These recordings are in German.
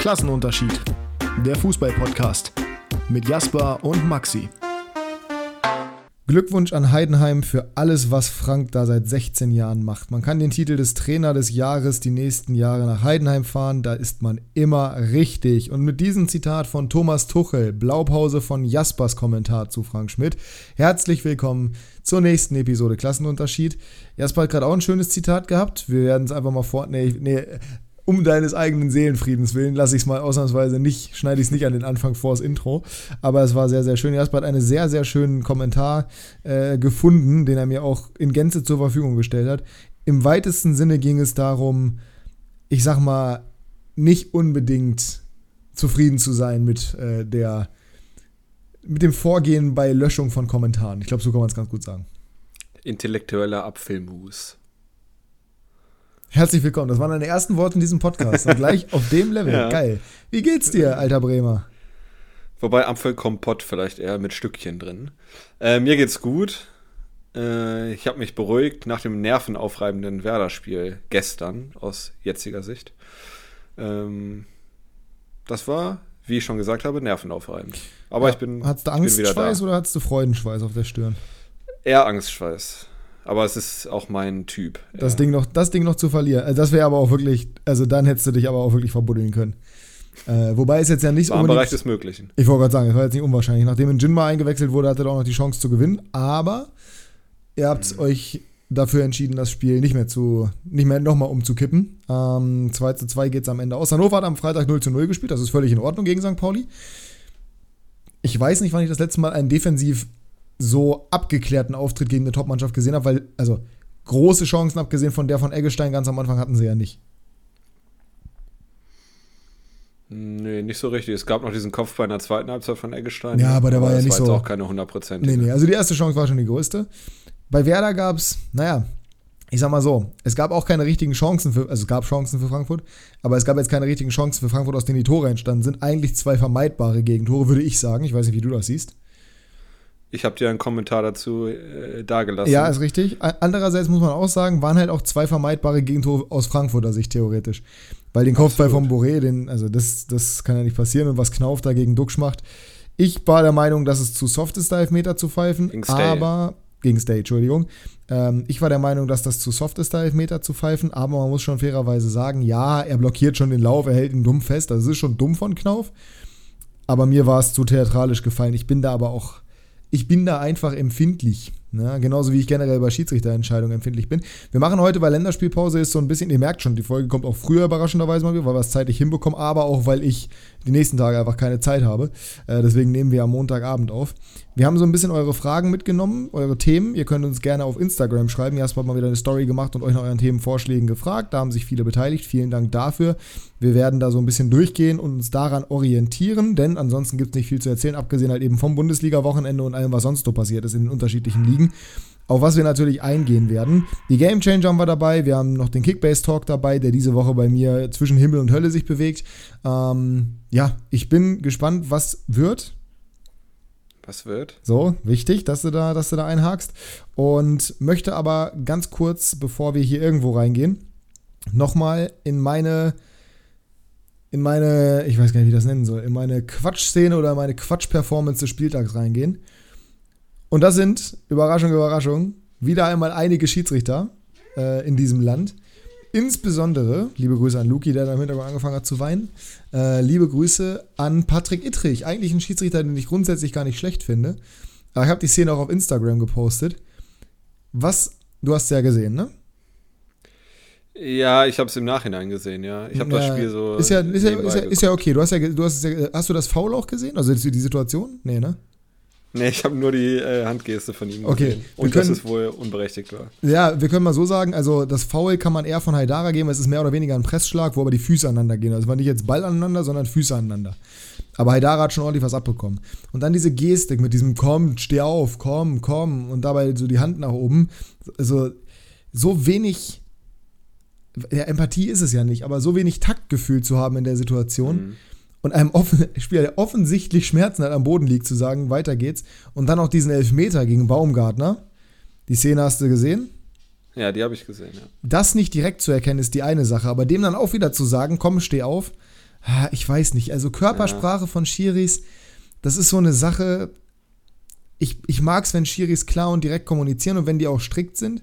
Klassenunterschied. Der Fußball-Podcast mit Jasper und Maxi. Glückwunsch an Heidenheim für alles, was Frank da seit 16 Jahren macht. Man kann den Titel des Trainer des Jahres die nächsten Jahre nach Heidenheim fahren, da ist man immer richtig. Und mit diesem Zitat von Thomas Tuchel, Blaupause von Jaspers Kommentar zu Frank Schmidt, herzlich willkommen zur nächsten Episode Klassenunterschied. Jasper hat gerade auch ein schönes Zitat gehabt. Wir werden es einfach mal vor. Nee, nee, um deines eigenen Seelenfriedens willen, lasse ich es mal ausnahmsweise nicht, schneide ich es nicht an den Anfang vor das Intro. Aber es war sehr, sehr schön. Jasper hat einen sehr, sehr schönen Kommentar äh, gefunden, den er mir auch in Gänze zur Verfügung gestellt hat. Im weitesten Sinne ging es darum, ich sag mal, nicht unbedingt zufrieden zu sein mit äh, der mit dem Vorgehen bei Löschung von Kommentaren. Ich glaube, so kann man es ganz gut sagen. Intellektueller Apfelmus. Herzlich willkommen. Das waren deine ersten Worte in diesem Podcast. Und gleich auf dem Level. Ja. Geil. Wie geht's dir, alter Bremer? Wobei Apfelkompott vielleicht eher mit Stückchen drin. Äh, mir geht's gut. Äh, ich habe mich beruhigt nach dem nervenaufreibenden Werder-Spiel gestern aus jetziger Sicht. Ähm, das war, wie ich schon gesagt habe, nervenaufreibend. Aber ja, ich bin. Hattest du Angstschweiß oder hattest du Freudenschweiß auf der Stirn? Eher Angstschweiß. Aber es ist auch mein Typ. Das, ja. Ding, noch, das Ding noch zu verlieren. Also das wäre aber auch wirklich, also dann hättest du dich aber auch wirklich verbuddeln können. Äh, wobei es jetzt ja nicht war im Bereich des Möglichen. Ich wollte gerade sagen, es war jetzt nicht unwahrscheinlich. Nachdem ein Jinma eingewechselt wurde, hatte er auch noch die Chance zu gewinnen. Aber ihr habt mhm. euch dafür entschieden, das Spiel nicht mehr zu, nicht mehr nochmal umzukippen. Ähm, 2 zu 2 geht es am Ende aus. Hannover hat am Freitag 0 zu 0 gespielt, das ist völlig in Ordnung gegen St. Pauli. Ich weiß nicht, wann ich das letzte Mal einen defensiv so abgeklärten Auftritt gegen eine Topmannschaft gesehen habe, weil, also große Chancen abgesehen von der von Eggestein ganz am Anfang hatten sie ja nicht. Nee, nicht so richtig. Es gab noch diesen Kopf bei einer zweiten Halbzeit von Eggestein. Ja, aber der war ja nicht war so. auch keine 100%. Nee, nee, also die erste Chance war schon die größte. Bei Werder gab es, naja, ich sag mal so, es gab auch keine richtigen Chancen für, also es gab Chancen für Frankfurt, aber es gab jetzt keine richtigen Chancen für Frankfurt, aus denen die Tore entstanden sind. Eigentlich zwei vermeidbare Gegentore, würde ich sagen. Ich weiß nicht, wie du das siehst. Ich habe dir einen Kommentar dazu äh, dagelassen. Ja, ist richtig. Andererseits muss man auch sagen, waren halt auch zwei vermeidbare Gegentore aus Frankfurter Sicht theoretisch. Weil den Kopfball vom Boré, den, also das, das kann ja nicht passieren. Und was Knauf da gegen Duxch macht. Ich war der Meinung, dass es zu soft ist, da Elfmeter zu pfeifen. Gegen Stay. Aber, gegen Stay, Entschuldigung. Ähm, ich war der Meinung, dass das zu soft ist, da Elfmeter zu pfeifen. Aber man muss schon fairerweise sagen, ja, er blockiert schon den Lauf, er hält ihn dumm fest. Das ist schon dumm von Knauf. Aber mir war es zu theatralisch gefallen. Ich bin da aber auch ich bin da einfach empfindlich. Ne? Genauso wie ich generell bei Schiedsrichterentscheidungen empfindlich bin. Wir machen heute, weil Länderspielpause ist, so ein bisschen, ihr merkt schon, die Folge kommt auch früher überraschenderweise mal, weil wir es zeitlich hinbekommen, aber auch, weil ich die nächsten Tage einfach keine Zeit habe. Äh, deswegen nehmen wir am Montagabend auf. Wir haben so ein bisschen eure Fragen mitgenommen, eure Themen. Ihr könnt uns gerne auf Instagram schreiben. Jasper hat mal wieder eine Story gemacht und euch nach euren Themenvorschlägen gefragt. Da haben sich viele beteiligt. Vielen Dank dafür. Wir werden da so ein bisschen durchgehen und uns daran orientieren, denn ansonsten gibt es nicht viel zu erzählen, abgesehen halt eben vom Bundesliga-Wochenende und allem, was sonst so passiert ist in den unterschiedlichen Ligen auf was wir natürlich eingehen werden. Die Game Changer haben wir dabei, wir haben noch den Kickbase Talk dabei, der diese Woche bei mir zwischen Himmel und Hölle sich bewegt. Ähm, ja, ich bin gespannt, was wird. Was wird? So, wichtig, dass du da, dass du da einhakst. Und möchte aber ganz kurz, bevor wir hier irgendwo reingehen, nochmal in meine, in meine, ich weiß gar nicht, wie ich das nennen soll, in meine Quatschszene oder meine Quatsch-Performance des Spieltags reingehen. Und das sind, Überraschung, Überraschung, wieder einmal einige Schiedsrichter äh, in diesem Land. Insbesondere, liebe Grüße an Luki, der da im Hintergrund angefangen hat zu weinen. Äh, liebe Grüße an Patrick Ittrich, eigentlich ein Schiedsrichter, den ich grundsätzlich gar nicht schlecht finde. Aber ich habe die Szene auch auf Instagram gepostet. Was, du hast es ja gesehen, ne? Ja, ich habe es im Nachhinein gesehen, ja. Ich habe ja, das Spiel so. Ist ja, ist, ja, ist, ja, ist ja okay. Du hast ja, du hast, ja, hast du das Foul auch gesehen? Also die Situation? Nee, ne? Nee, ich habe nur die äh, Handgeste von ihm okay. gesehen. Und können, dass es wohl unberechtigt war. Ja, wir können mal so sagen, also das Foul kann man eher von Haidara geben, es ist mehr oder weniger ein Pressschlag, wo aber die Füße aneinander gehen. Also es war nicht jetzt Ball aneinander, sondern Füße aneinander. Aber Haidara hat schon ordentlich was abbekommen. Und dann diese Gestik mit diesem komm, steh auf, komm, komm und dabei so die Hand nach oben. Also so wenig, ja, Empathie ist es ja nicht, aber so wenig Taktgefühl zu haben in der Situation. Mhm und einem offen Spieler, der offensichtlich Schmerzen hat, am Boden liegt, zu sagen, weiter geht's. Und dann auch diesen Elfmeter gegen Baumgartner. Die Szene hast du gesehen? Ja, die habe ich gesehen, ja. Das nicht direkt zu erkennen, ist die eine Sache, aber dem dann auch wieder zu sagen, komm, steh auf, ich weiß nicht. Also Körpersprache ja. von Schiris, das ist so eine Sache. Ich, ich mag es, wenn Schiris klar und direkt kommunizieren und wenn die auch strikt sind.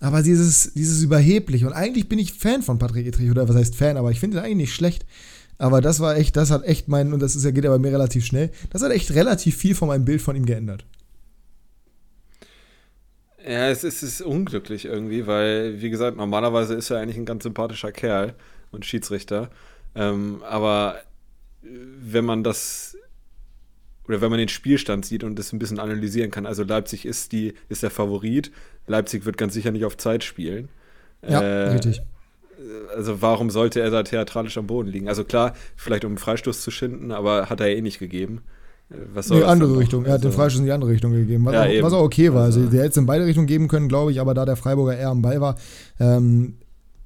Aber dieses, dieses überheblich. Und eigentlich bin ich Fan von Patrick Etrich, oder was heißt Fan, aber ich finde ihn eigentlich nicht schlecht. Aber das war echt, das hat echt mein, und das ist ja, geht ja bei mir relativ schnell, das hat echt relativ viel von meinem Bild von ihm geändert. Ja, es ist, es ist unglücklich irgendwie, weil, wie gesagt, normalerweise ist er eigentlich ein ganz sympathischer Kerl und Schiedsrichter. Ähm, aber wenn man das oder wenn man den Spielstand sieht und das ein bisschen analysieren kann, also Leipzig ist die ist der Favorit, Leipzig wird ganz sicher nicht auf Zeit spielen. Ja, äh, richtig. Also warum sollte er da theatralisch am Boden liegen? Also klar, vielleicht um einen Freistoß zu schinden, aber hat er eh nicht gegeben. Was soll nee, andere Richtung. Er hat den also Freistoß in die andere Richtung gegeben, was, ja, auch, was auch, okay war. Also, also der hätte es in beide Richtungen geben können, glaube ich, aber da der Freiburger eher am Ball war, ähm,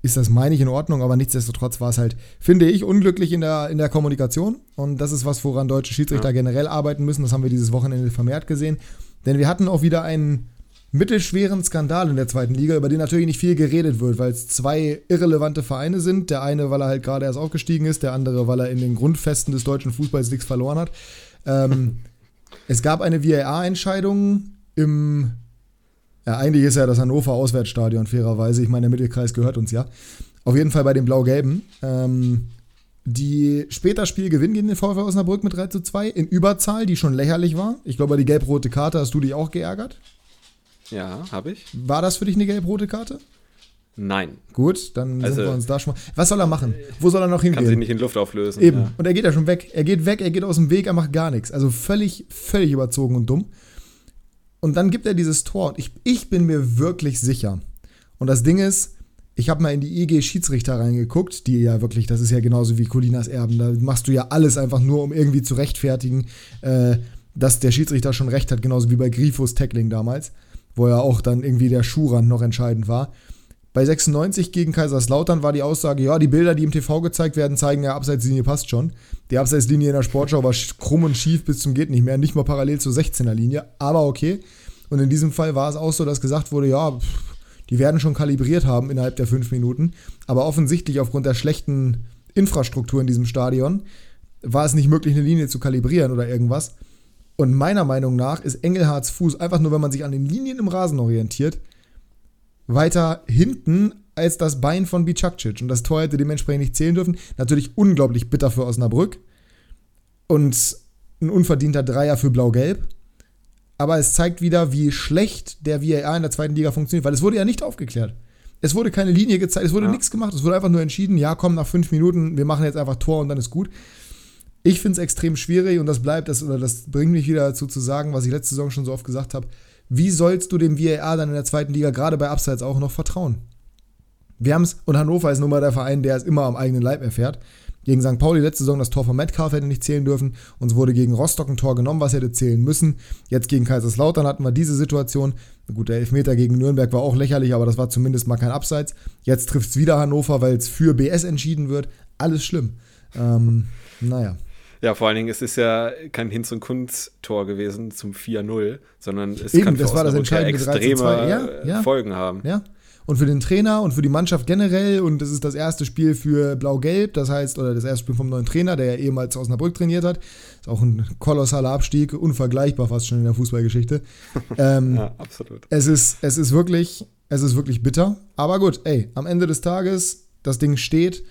ist das, meine ich, in Ordnung, aber nichtsdestotrotz war es halt, finde ich, unglücklich in der, in der Kommunikation. Und das ist was, woran deutsche Schiedsrichter ja. generell arbeiten müssen. Das haben wir dieses Wochenende vermehrt gesehen. Denn wir hatten auch wieder einen mittelschweren Skandal in der zweiten Liga, über den natürlich nicht viel geredet wird, weil es zwei irrelevante Vereine sind. Der eine, weil er halt gerade erst aufgestiegen ist, der andere, weil er in den Grundfesten des deutschen Fußballs nichts verloren hat. Ähm, es gab eine VAR-Entscheidung im ja, eigentlich ist ja das Hannover Auswärtsstadion fairerweise. Ich meine, der Mittelkreis gehört uns ja. Auf jeden Fall bei den Blau-Gelben. Ähm, die später Spiel gewinnen gegen den VfL Osnabrück mit 3 zu 2 in Überzahl, die schon lächerlich war. Ich glaube, die gelb-rote Karte hast du dich auch geärgert. Ja, habe ich. War das für dich eine gelb-rote Karte? Nein. Gut, dann also, sind wir uns da schon mal. Was soll er machen? Wo soll er noch hingehen? Kann sich nicht in Luft auflösen. Eben. Ja. Und er geht ja schon weg. Er geht weg, er geht aus dem Weg, er macht gar nichts. Also völlig, völlig überzogen und dumm. Und dann gibt er dieses Tor. Und ich, ich bin mir wirklich sicher. Und das Ding ist, ich habe mal in die IG Schiedsrichter reingeguckt, die ja wirklich, das ist ja genauso wie Colinas Erben. Da machst du ja alles einfach nur, um irgendwie zu rechtfertigen, äh, dass der Schiedsrichter schon recht hat, genauso wie bei Grifos Tackling damals, wo ja auch dann irgendwie der Schuhrand noch entscheidend war. Bei 96 gegen Kaiserslautern war die Aussage, ja, die Bilder, die im TV gezeigt werden, zeigen ja, Abseitslinie passt schon. Die Abseitslinie in der Sportschau war krumm und schief bis zum geht nicht mehr, nicht mal parallel zur 16er Linie, aber okay. Und in diesem Fall war es auch so, dass gesagt wurde, ja, die werden schon kalibriert haben innerhalb der fünf Minuten, aber offensichtlich aufgrund der schlechten Infrastruktur in diesem Stadion war es nicht möglich, eine Linie zu kalibrieren oder irgendwas. Und meiner Meinung nach ist Engelhards Fuß einfach nur, wenn man sich an den Linien im Rasen orientiert, weiter hinten als das Bein von Bicakcic. Und das Tor hätte dementsprechend nicht zählen dürfen. Natürlich unglaublich bitter für Osnabrück. Und ein unverdienter Dreier für Blau-Gelb. Aber es zeigt wieder, wie schlecht der VAR in der zweiten Liga funktioniert, weil es wurde ja nicht aufgeklärt. Es wurde keine Linie gezeigt, es wurde ja. nichts gemacht. Es wurde einfach nur entschieden, ja, komm, nach fünf Minuten, wir machen jetzt einfach Tor und dann ist gut. Ich finde es extrem schwierig und das bleibt, das, oder das bringt mich wieder dazu zu sagen, was ich letzte Saison schon so oft gesagt habe wie sollst du dem VAR dann in der zweiten Liga, gerade bei Abseits auch noch vertrauen? Wir haben es, und Hannover ist nun mal der Verein, der es immer am eigenen Leib erfährt. Gegen St. Pauli letzte Saison das Tor von Metcalf hätte nicht zählen dürfen. Uns wurde gegen Rostock ein Tor genommen, was hätte zählen müssen. Jetzt gegen Kaiserslautern hatten wir diese Situation. Gut, der Elfmeter gegen Nürnberg war auch lächerlich, aber das war zumindest mal kein Abseits. Jetzt trifft es wieder Hannover, weil es für BS entschieden wird. Alles schlimm. Ähm, naja. Ja, vor allen Dingen, es ist ja kein Hinz- und Kunst-Tor gewesen zum 4-0, sondern es Eben, kann das war das entscheidende extreme ja, ja. Folgen haben. Ja. Und für den Trainer und für die Mannschaft generell, und das ist das erste Spiel für Blau-Gelb, das heißt, oder das erste Spiel vom neuen Trainer, der ja ehemals Osnabrück trainiert hat. Ist auch ein kolossaler Abstieg, unvergleichbar fast schon in der Fußballgeschichte. ähm, ja, absolut. Es ist, es ist wirklich, es ist wirklich bitter. Aber gut, ey, am Ende des Tages, das Ding steht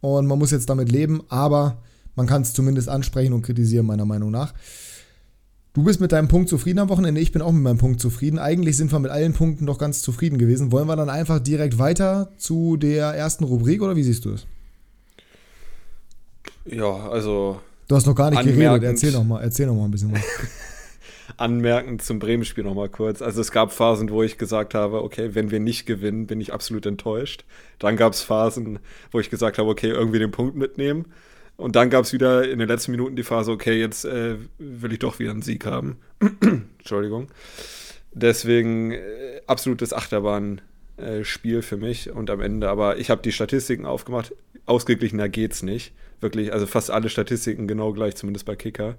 und man muss jetzt damit leben, aber man kann es zumindest ansprechen und kritisieren, meiner Meinung nach. Du bist mit deinem Punkt zufrieden am Wochenende, ich bin auch mit meinem Punkt zufrieden. Eigentlich sind wir mit allen Punkten doch ganz zufrieden gewesen. Wollen wir dann einfach direkt weiter zu der ersten Rubrik oder wie siehst du es? Ja, also. Du hast noch gar nicht geredet, erzähl noch mal, erzähl noch mal ein bisschen was. anmerkend zum Bremen-Spiel noch mal kurz. Also es gab Phasen, wo ich gesagt habe, okay, wenn wir nicht gewinnen, bin ich absolut enttäuscht. Dann gab es Phasen, wo ich gesagt habe, okay, irgendwie den Punkt mitnehmen. Und dann gab es wieder in den letzten Minuten die Phase, okay, jetzt äh, will ich doch wieder einen Sieg haben. Entschuldigung. Deswegen äh, absolutes Achterbahn-Spiel äh, für mich und am Ende, aber ich habe die Statistiken aufgemacht. Ausgeglichener geht's nicht. Wirklich, also fast alle Statistiken genau gleich, zumindest bei Kicker.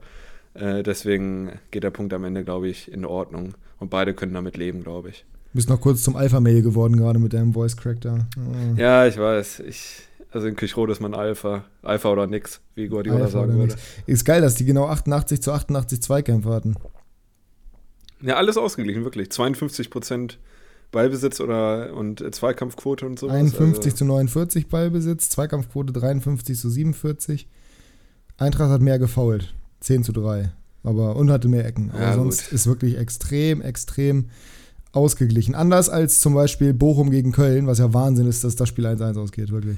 Äh, deswegen geht der Punkt am Ende, glaube ich, in Ordnung. Und beide können damit leben, glaube ich. Du bist noch kurz zum Alpha-Mail geworden, gerade mit deinem Voice-Crack da. Oh. Ja, ich weiß. Ich, Also in Kirchrode ist man Alpha. Alpha oder nix, wie Guardiola Alpha sagen würde. nix. Ist geil, dass die genau 88 zu 88 Zweikämpfe hatten. Ja, alles ausgeglichen, wirklich. 52% Ballbesitz oder und Zweikampfquote und sowas. 51 also, zu 49 Ballbesitz, Zweikampfquote 53 zu 47. Eintracht hat mehr gefoult, 10 zu 3. Aber und hatte mehr Ecken. Aber Ja, sonst gut. ist wirklich extrem, extrem ausgeglichen. Anders als zum Beispiel Bochum gegen Köln, was ja Wahnsinn ist, dass das Spiel 1-1 ausgeht, wirklich.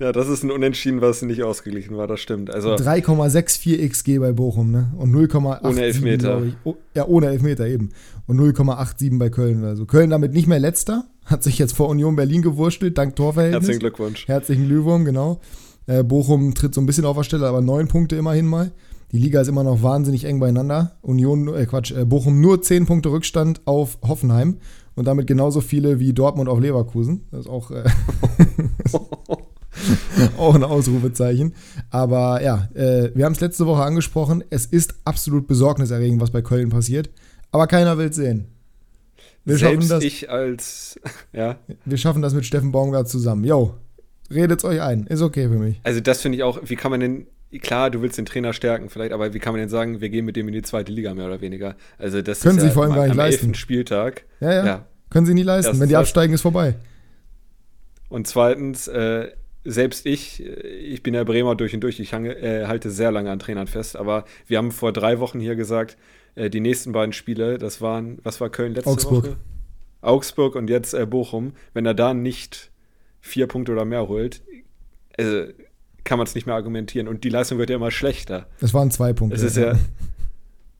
Ja, das ist ein Unentschieden, was nicht ausgeglichen war, das stimmt. Also 3,64 XG bei Bochum, ne? Und 0,87. Ohne Elfmeter. Oh, ja, ohne Elfmeter eben. Und 0,87 bei Köln. Also Köln damit nicht mehr letzter, hat sich jetzt vor Union Berlin gewurstelt, dank Torverhältnis. herzlichen Glückwunsch. Herzlichen Glühwurm, genau. Äh, Bochum tritt so ein bisschen auf der Stelle, aber neun Punkte immerhin mal. Die Liga ist immer noch wahnsinnig eng beieinander. Union, äh Quatsch, äh, Bochum nur zehn Punkte Rückstand auf Hoffenheim und damit genauso viele wie Dortmund auf Leverkusen. Das ist auch, äh, auch ein Ausrufezeichen. Aber ja, äh, wir haben es letzte Woche angesprochen. Es ist absolut besorgniserregend, was bei Köln passiert. Aber keiner will es sehen. Wir schaffen, das, ich als, ja, wir schaffen das mit Steffen Baumgart zusammen. Yo, redet's euch ein. Ist okay für mich. also das finde ich auch, wie kann man denn, klar, du willst den Trainer stärken vielleicht, aber wie kann man denn sagen, wir gehen mit dem in die zweite Liga mehr oder weniger? Also das Können ist sie ja vor allem am- gar nicht am leisten. 11. Spieltag. Ja, ja. Ja. Können sie nie leisten. Das Wenn die absteigen, ist vorbei. Und zweitens, äh, selbst ich, äh, ich bin ja Bremer durch und durch, ich hange, äh, halte sehr lange an Trainern fest, aber wir haben vor drei Wochen hier gesagt, äh, die nächsten beiden Spiele, das waren, was war Köln letzte Augsburg. Woche? Augsburg und jetzt äh, Bochum. Wenn er da nicht vier Punkte oder mehr holt, äh, kann man es nicht mehr argumentieren. Und die Leistung wird ja immer schlechter. Es waren zwei Punkte. Es ist ja,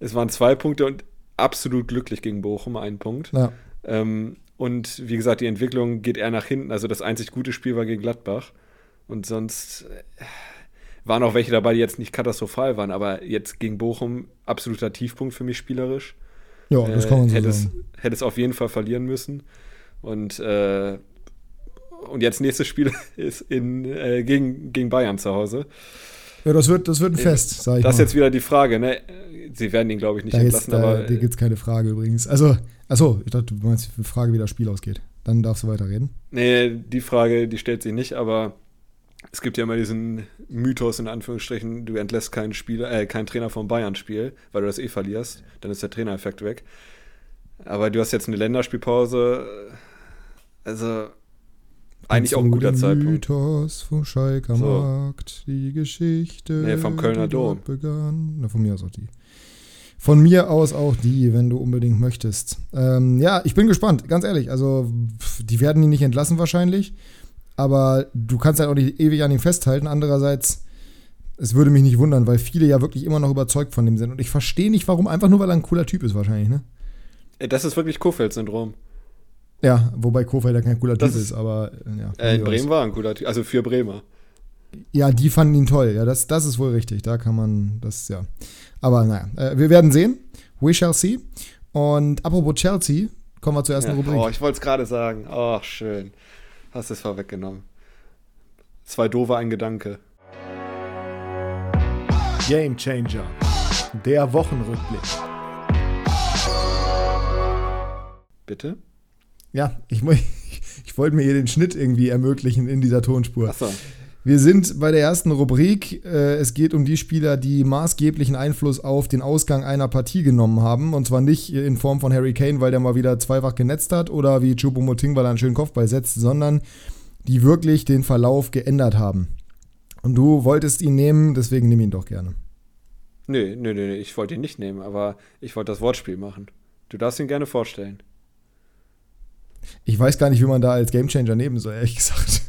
es waren zwei Punkte und absolut glücklich gegen Bochum, ein Punkt. ja. Ähm, und wie gesagt, die Entwicklung geht eher nach hinten. Also das einzig gute Spiel war gegen Gladbach. Und sonst äh, waren auch welche dabei, die jetzt nicht katastrophal waren. Aber jetzt gegen Bochum absoluter Tiefpunkt für mich spielerisch. ja, das kann man Äh, so hätte, es, sagen. hätte es auf jeden Fall verlieren müssen. Und, äh, und jetzt nächstes Spiel ist in, äh, gegen, gegen Bayern zu Hause. Ja, das wird, das wird ein Fest, sag ich Das ist jetzt wieder die Frage. Ne? Sie werden ihn, glaube ich, nicht da entlassen. da, aber da gibt es keine Frage übrigens. Also, achso, ich dachte, du meinst die Frage, wie das Spiel ausgeht. Dann darfst du weiterreden. Nee, die Frage, die stellt sich nicht, aber es gibt ja immer diesen Mythos in Anführungsstrichen, du entlässt keinen Spieler, äh, keinen Trainer vom Bayern-Spiel, weil du das eh verlierst, dann ist der Trainereffekt weg. Aber du hast jetzt eine Länderspielpause, also eigentlich auch ein guter Zeitpunkt. Mythos vom Schalker So. Markt, die Geschichte. Nee, vom Kölner Dom. Begann. Na, von mir aus auch die. Von mir aus auch die, wenn du unbedingt möchtest. Ähm, ja, ich bin gespannt, ganz ehrlich. Also, die werden ihn nicht entlassen wahrscheinlich. Aber du kannst halt auch nicht ewig an ihm festhalten. Andererseits, es würde mich nicht wundern, weil viele ja wirklich immer noch überzeugt von dem sind. Und ich verstehe nicht, warum. Einfach nur, weil er ein cooler Typ ist, wahrscheinlich, ne? Äh, Das ist wirklich Kofeld-Syndrom. Ja, wobei Kofeld ja kein cooler Das Typ ist- aber äh, ja. Äh, in. Bremen war ein cooler Typ, also für Bremer. Ja, die fanden ihn toll. Ja, das, das ist wohl richtig. Da kann man das, ja. Aber naja, äh, wir werden sehen. We shall see. Und apropos Chelsea, kommen wir zur ersten Ja. Rubrik. Oh, ich wollte es gerade sagen. Oh, schön. Hast es vorweggenommen. Zwei doofe, ein Gedanke. Game Changer. Der Wochenrückblick. Bitte? Ja, ich, ich wollte mir hier den Schnitt irgendwie ermöglichen in dieser Tonspur. Achso. Wir sind bei der ersten Rubrik. Äh, es geht um die Spieler, die maßgeblichen Einfluss auf den Ausgang einer Partie genommen haben. Und zwar nicht in Form von Harry Kane, weil der mal wieder zweifach genetzt hat oder wie Choupo-Moting, weil er einen schönen Kopfball setzt, sondern die wirklich den Verlauf geändert haben. Und du wolltest ihn nehmen, deswegen nimm ihn doch gerne. Nee, nee, nee, ich wollte ihn nicht nehmen, aber ich wollte das Wortspiel machen. Du darfst ihn gerne vorstellen. Ich weiß gar nicht, wie man da als Gamechanger nehmen soll, ehrlich gesagt.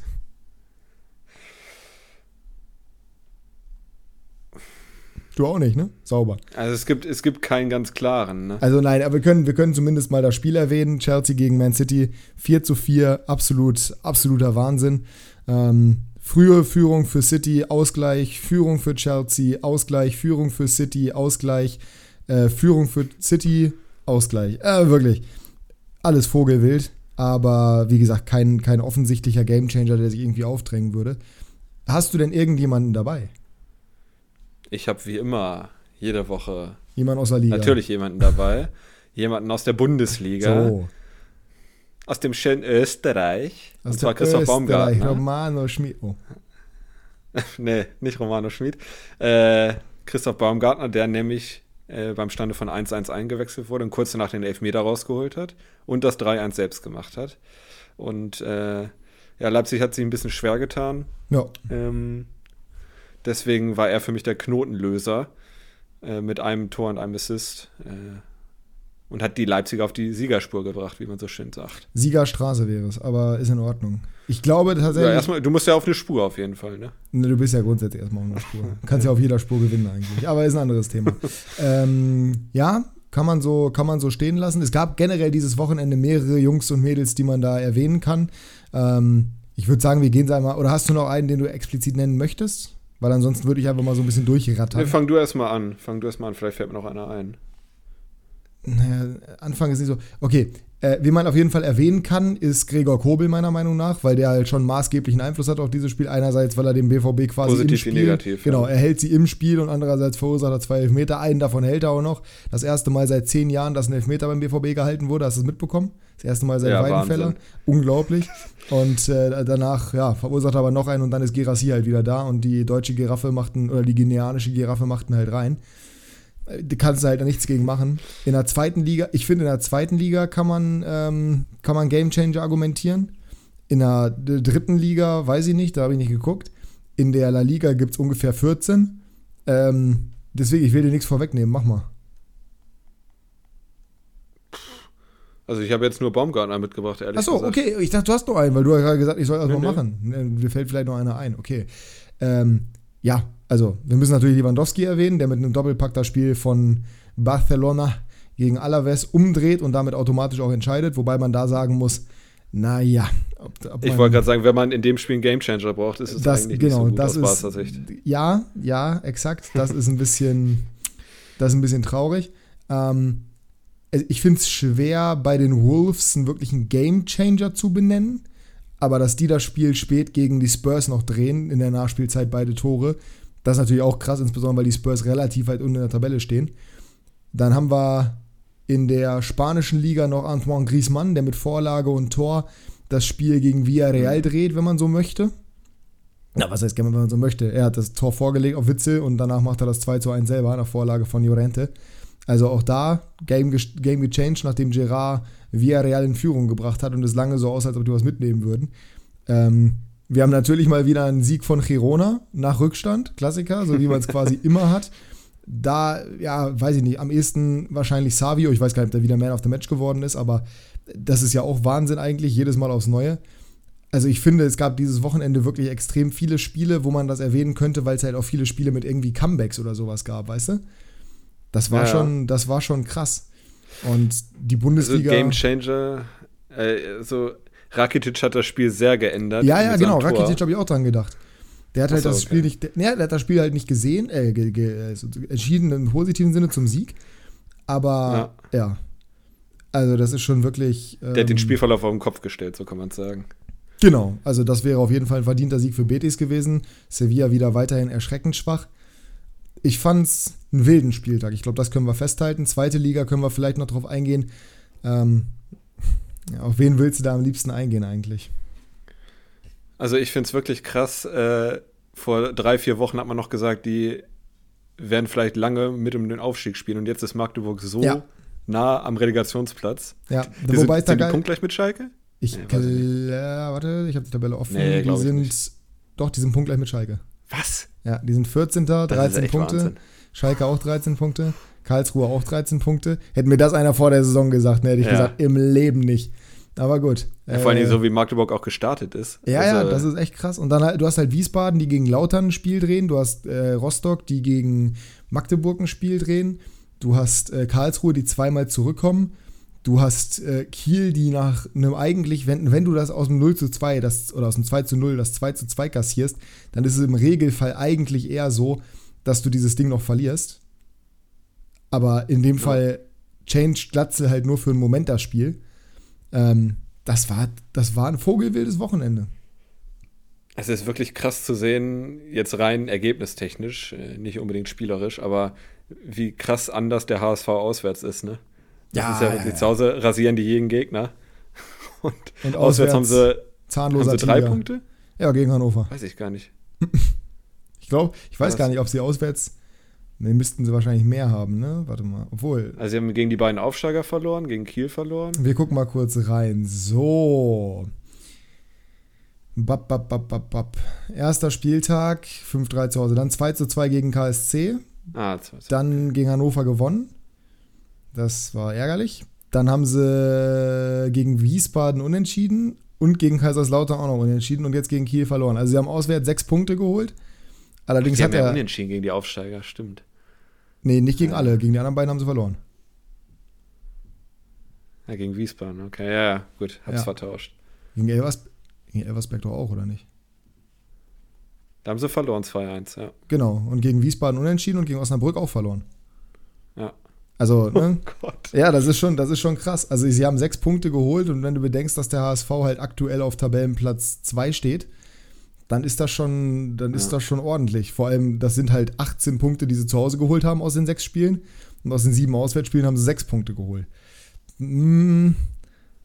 Du auch nicht, ne? Sauber. Also es gibt, es gibt keinen ganz klaren, ne? Also nein, aber wir können, wir können zumindest mal das Spiel erwähnen. Chelsea gegen Man City 4 zu 4, absolut, absoluter Wahnsinn. Ähm, frühe Führung für City, Ausgleich, Führung für Chelsea, Ausgleich, Führung für City, Ausgleich, äh, Führung für City, Ausgleich. Äh, wirklich. Alles Vogelwild, aber wie gesagt, kein, kein offensichtlicher Gamechanger, der sich irgendwie aufdrängen würde. Hast du denn irgendjemanden dabei? Ich habe wie immer jede Woche Jemand aus der Liga? natürlich jemanden dabei. Jemanden aus der Bundesliga. So. aus dem schönen Österreich. Aus und zwar Christoph Österreich, Baumgartner. Romano Schmid. Oh. nee, nicht Romano Schmid. Äh, Christoph Baumgartner, der nämlich äh, beim Stande von 1-1 eingewechselt wurde und kurz danach den Elfmeter rausgeholt hat und das 3-1 selbst gemacht hat. Und äh, ja, Leipzig hat sich ein bisschen schwer getan. Ja. Ähm, deswegen war er für mich der Knotenlöser äh, mit einem Tor und einem Assist. Und hat die Leipziger auf die Siegerspur gebracht, wie man so schön sagt. Siegerstraße wäre es, aber ist in Ordnung. Ich glaube tatsächlich. Ja, erstmal, du musst ja auf eine Spur auf jeden Fall, ne? Ne, du bist ja grundsätzlich erstmal auf einer Spur. Du kannst ja auf jeder Spur gewinnen eigentlich. Aber ist ein anderes Thema. ähm, ja, kann man, so, kann man so stehen lassen. Es gab generell dieses Wochenende mehrere Jungs und Mädels, die man da erwähnen kann. Ähm, ich würde sagen, wir gehen einmal. Oder hast du noch einen, den du explizit nennen möchtest? Weil ansonsten würde ich einfach mal so ein bisschen durchrattern. Nee, fang du erstmal an. Fang du erstmal an, vielleicht fällt mir noch einer ein. Anfang ist nicht so. Okay, äh, wie man auf jeden Fall erwähnen kann, ist Gregor Kobel meiner Meinung nach, weil der halt schon maßgeblichen Einfluss hat auf dieses Spiel. Einerseits, weil er dem BVB quasi Positiv im wie Spiel, negativ, genau, er hält sie im Spiel und andererseits verursacht er zwei Elfmeter. Einen davon hält er auch noch. Das erste Mal seit zehn Jahren, dass ein Elfmeter beim BVB gehalten wurde. Hast du es mitbekommen? Das erste Mal seit Ja, Weidenfeller. Wahnsinn. Unglaublich. Und äh, danach, ja, verursacht er aber noch einen und dann ist Gerassi halt wieder da und die deutsche Giraffe machten, oder die guineanische Giraffe machten halt rein. Da kannst du halt nichts gegen machen. In der zweiten Liga, ich finde, in der zweiten Liga kann man, ähm, kann man Game Changer argumentieren. In der dritten Liga, weiß ich nicht, da habe ich nicht geguckt. In der La Liga gibt es ungefähr 14. Ähm, deswegen, ich will dir nichts vorwegnehmen, mach mal. Also ich habe jetzt nur Baumgartner mitgebracht, ehrlich Achso, gesagt. okay, ich dachte, du hast noch einen, weil du ja gerade gesagt ich soll erst Nee, mal nee. machen. Mir fällt vielleicht noch einer ein, okay. Ähm, ja, also wir müssen natürlich Lewandowski erwähnen, der mit einem Doppelpack das Spiel von Barcelona gegen Alaves umdreht und damit automatisch auch entscheidet, wobei man da sagen muss, naja. Ob, ob Ich wollte gerade sagen, wenn man in dem Spiel einen Gamechanger braucht, ist es das, eigentlich genau, nicht so gut das aus ist, Sicht. ja, ja, exakt, das ist ein bisschen, das ist ein bisschen traurig. Ähm, also ich finde es schwer, bei den Wolves einen wirklichen Gamechanger zu benennen, aber dass die das Spiel spät gegen die Spurs noch drehen, in der Nachspielzeit beide Tore, das ist natürlich auch krass, insbesondere weil die Spurs relativ weit unten in der Tabelle stehen. Dann haben wir in der spanischen Liga noch Antoine Griezmann, der mit Vorlage und Tor das Spiel gegen Villarreal dreht, wenn man so möchte. Na, was heißt, wenn man so möchte? Er hat das Tor vorgelegt auf Witzel und danach macht er das 2 zu 1 selber nach Vorlage von Llorente. Also auch da Game, Game gechanged, nachdem Gerard Villarreal in Führung gebracht hat und es lange so aus, als ob die was mitnehmen würden. Ähm, wir haben natürlich mal wieder einen Sieg von Girona nach Rückstand, Klassiker, so wie man es quasi immer hat. Da, ja, weiß ich nicht, am ehesten wahrscheinlich Savio. Ich weiß gar nicht, ob der wieder Man of the Match geworden ist, aber das ist ja auch Wahnsinn eigentlich, jedes Mal aufs Neue. Also ich finde, es gab dieses Wochenende wirklich extrem viele Spiele, wo man das erwähnen könnte, weil es halt auch viele Spiele mit irgendwie Comebacks oder sowas gab, weißt du? Das war Ja, schon, das war schon krass. Und die Also Bundesliga. Gamechanger, äh, so Rakitic hat das Spiel sehr geändert. ja, ja, genau. Tor. Rakitic habe ich auch dran gedacht. Der hat Ach halt das okay. Spiel nicht, der, nee, der hat das Spiel halt nicht gesehen, äh, ge, ge, also entschieden im positiven Sinne zum Sieg. Aber ja. Also das ist schon wirklich. Der hat den ähm, Spielverlauf auf den Kopf gestellt, so kann man sagen. Genau, also das wäre auf jeden Fall ein verdienter Sieg für Betis gewesen. Sevilla wieder weiterhin erschreckend schwach. Ich fand's einen wilden Spieltag. Ich glaube, das können wir festhalten. Zweite Liga können wir vielleicht noch drauf eingehen. Ähm, ja, auf wen willst du da am liebsten eingehen eigentlich? Also ich finde es wirklich krass. Äh, vor drei, vier Wochen hat man noch gesagt, die werden vielleicht lange mit um den Aufstieg spielen. Und jetzt ist Magdeburg so Ja. nah am Relegationsplatz. Ja, Die wobei sind, sind die punktgleich mit Schalke? Ich, Nee, gl- äh, warte, ich habe die Tabelle offen. Nee, die sind doch, die sind punktgleich mit Schalke. Was? Ja, die sind 14. Das ist 13 echt Punkte. Wahnsinn. Schalke auch 13 Punkte. Karlsruhe auch 13 Punkte. Hätten mir das einer vor der Saison gesagt, ne, hätte ich Ja. gesagt, im Leben nicht. Aber gut. Ja, vor allen Dingen Äh, so, wie Magdeburg auch gestartet ist. Ja, Also, ja, das ist echt krass. Und dann halt, du hast halt Wiesbaden, die gegen Lautern ein Spiel drehen. Du hast äh, Rostock, die gegen Magdeburg ein Spiel drehen. Du hast äh, Karlsruhe, die zweimal zurückkommen. Du hast äh, Kiel, die nach einem eigentlich, wenn, wenn du das aus dem 0 zu 2 das, oder aus dem 2 zu 0 das 2 zu 2 kassierst, dann ist es im Regelfall eigentlich eher so, dass du dieses Ding noch verlierst. Aber in dem Ja. Fall changed Glatzel halt nur für einen Moment das Spiel. Ähm, das, war, das war ein vogelwildes Wochenende. Es ist wirklich krass zu sehen, jetzt rein ergebnistechnisch, äh, nicht unbedingt spielerisch, aber wie krass anders der HSV auswärts ist, ne? Das Ja, ist ja ja, zu Hause rasieren die jeden Gegner. Und, Und auswärts haben sie, haben zahnloser sie drei Tiger. Punkte? Ja, gegen Hannover. Weiß ich gar nicht. Ich glaube, ich weiß Was? gar nicht, ob sie auswärts. Ne, müssten sie wahrscheinlich mehr haben, ne? Warte mal. Obwohl, Also sie haben gegen die beiden Aufsteiger verloren, gegen Kiel verloren. wir gucken mal kurz rein. So. Bap, bap, bap, bap, bap. Erster Spieltag, 5-3 zu Hause. Dann 2 zu 2 gegen KSC. Ah, zwei, zwei. Dann gegen Hannover gewonnen. Das war ärgerlich. Dann haben sie gegen Wiesbaden unentschieden und gegen Kaiserslautern auch noch unentschieden und jetzt gegen Kiel verloren. Also sie haben auswärts sechs Punkte geholt. Allerdings die hat haben ja er. unentschieden gegen die Aufsteiger, stimmt. Nee, nicht gegen Ja. alle. Gegen die anderen beiden haben sie verloren. Ja, gegen Wiesbaden, okay. Ja, ja, gut, hab's Ja. vertauscht. Gegen, Elvers, gegen Elversberg doch auch, oder nicht? Da haben sie verloren, 2-1, ja. Genau. Und gegen Wiesbaden unentschieden und gegen Osnabrück auch verloren. Ja. Also, ne? Oh Gott. Ja, das ist schon, das ist schon krass. Also sie haben sechs Punkte geholt und wenn du bedenkst, dass der HSV halt aktuell auf Tabellenplatz 2 steht, dann ist das schon, dann ist Ja. das schon ordentlich. Vor allem, das sind halt 18 Punkte, die sie zu Hause geholt haben aus den sechs Spielen. Und aus den sieben Auswärtsspielen haben sie sechs Punkte geholt. Mm,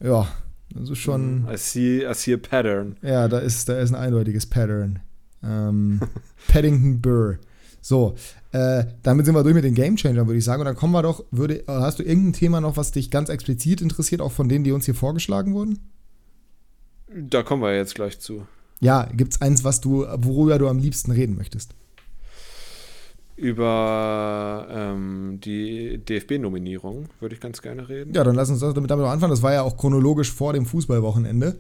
ja, das ist schon. I see, I see a pattern. Ja, da ist, da ist ein eindeutiges Pattern. Ähm, Paddington Burr. So, äh, damit sind wir durch mit den Game Changern, würde ich sagen. Und dann kommen wir doch, würde, äh, hast du irgendein Thema noch, was dich ganz explizit interessiert, auch von denen, die uns hier vorgeschlagen wurden? Da kommen wir jetzt gleich zu. Ja, gibt es eins, was du, worüber du am liebsten reden möchtest? Über ähm, die DFB-Nominierung würde ich ganz gerne reden. Ja, dann lass uns das damit, damit anfangen. Das war ja auch chronologisch vor dem Fußballwochenende.